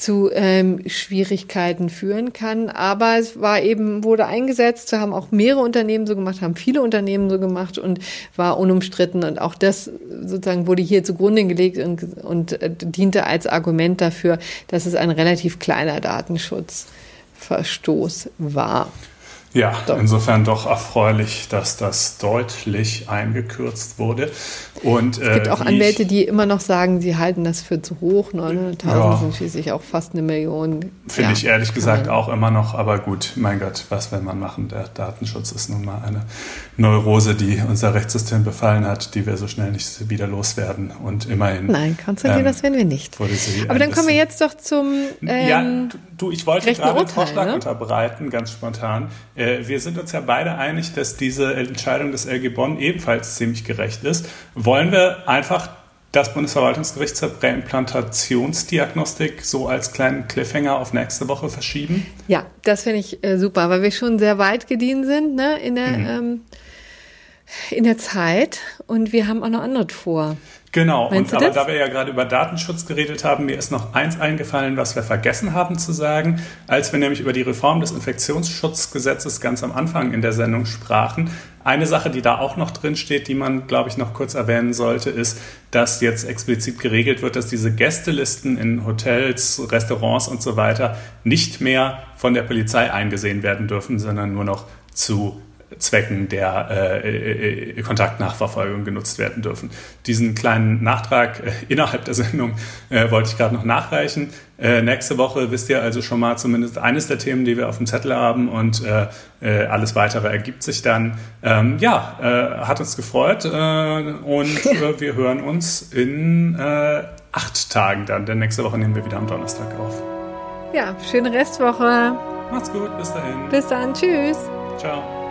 zu ähm, Schwierigkeiten führen kann. Aber es war eben, wurde eingesetzt, haben auch mehrere Unternehmen so gemacht, haben viele Unternehmen so gemacht und war unumstritten. Und auch das sozusagen wurde hier zugrunde gelegt und, und äh, diente als Argument dafür, dass es ein relativ kleiner Datenschutzverstoß war. Ja, insofern doch erfreulich, dass das deutlich eingekürzt wurde. Und, es gibt äh, auch Anwälte, die immer noch sagen, sie halten das für zu hoch. 900.000 ja, sind schließlich auch fast eine Million. Finde ja, ich ehrlich gesagt auch immer noch. Aber gut, mein Gott, was will man machen? Der Datenschutz ist nun mal eine Neurose, die unser Rechtssystem befallen hat, die wir so schnell nicht wieder loswerden. Und immerhin. Nein, Konstantin, ähm, das werden wir nicht. Aber dann kommen wir jetzt doch zum. Ähm, ja, du, ich wollte gerade einen Vorschlag ne? unterbreiten, ganz spontan. Äh, wir sind uns ja beide einig, dass diese Entscheidung des LG Bonn ebenfalls ziemlich gerecht ist. Wollen wir einfach das Bundesverwaltungsgericht zur Präimplantationsdiagnostik so als kleinen Cliffhanger auf nächste Woche verschieben? Ja, das finde ich äh, super, weil wir schon sehr weit gediehen sind ne, in, der, mhm. ähm, in der Zeit und wir haben auch noch anderes vor. Genau, und aber da wir ja gerade über Datenschutz geredet haben, mir ist noch eins eingefallen, was wir vergessen haben zu sagen, als wir nämlich über die Reform des Infektionsschutzgesetzes ganz am Anfang in der Sendung sprachen. Eine Sache, die da auch noch drin steht, die man, glaube ich, noch kurz erwähnen sollte, ist, dass jetzt explizit geregelt wird, dass diese Gästelisten in Hotels, Restaurants und so weiter nicht mehr von der Polizei eingesehen werden dürfen, sondern nur noch zu Zwecken der äh, äh, Kontaktnachverfolgung genutzt werden dürfen. Diesen kleinen Nachtrag äh, innerhalb der Sendung äh, wollte ich gerade noch nachreichen. Äh, nächste Woche wisst ihr also schon mal zumindest eines der Themen, die wir auf dem Zettel haben und äh, alles weitere ergibt sich dann. Ähm, ja, hat uns gefreut und wir hören uns in acht Tagen dann, denn nächste Woche nehmen wir wieder am Donnerstag auf. Ja, schöne Restwoche. Macht's gut, bis dahin. Bis dann, tschüss. Ciao.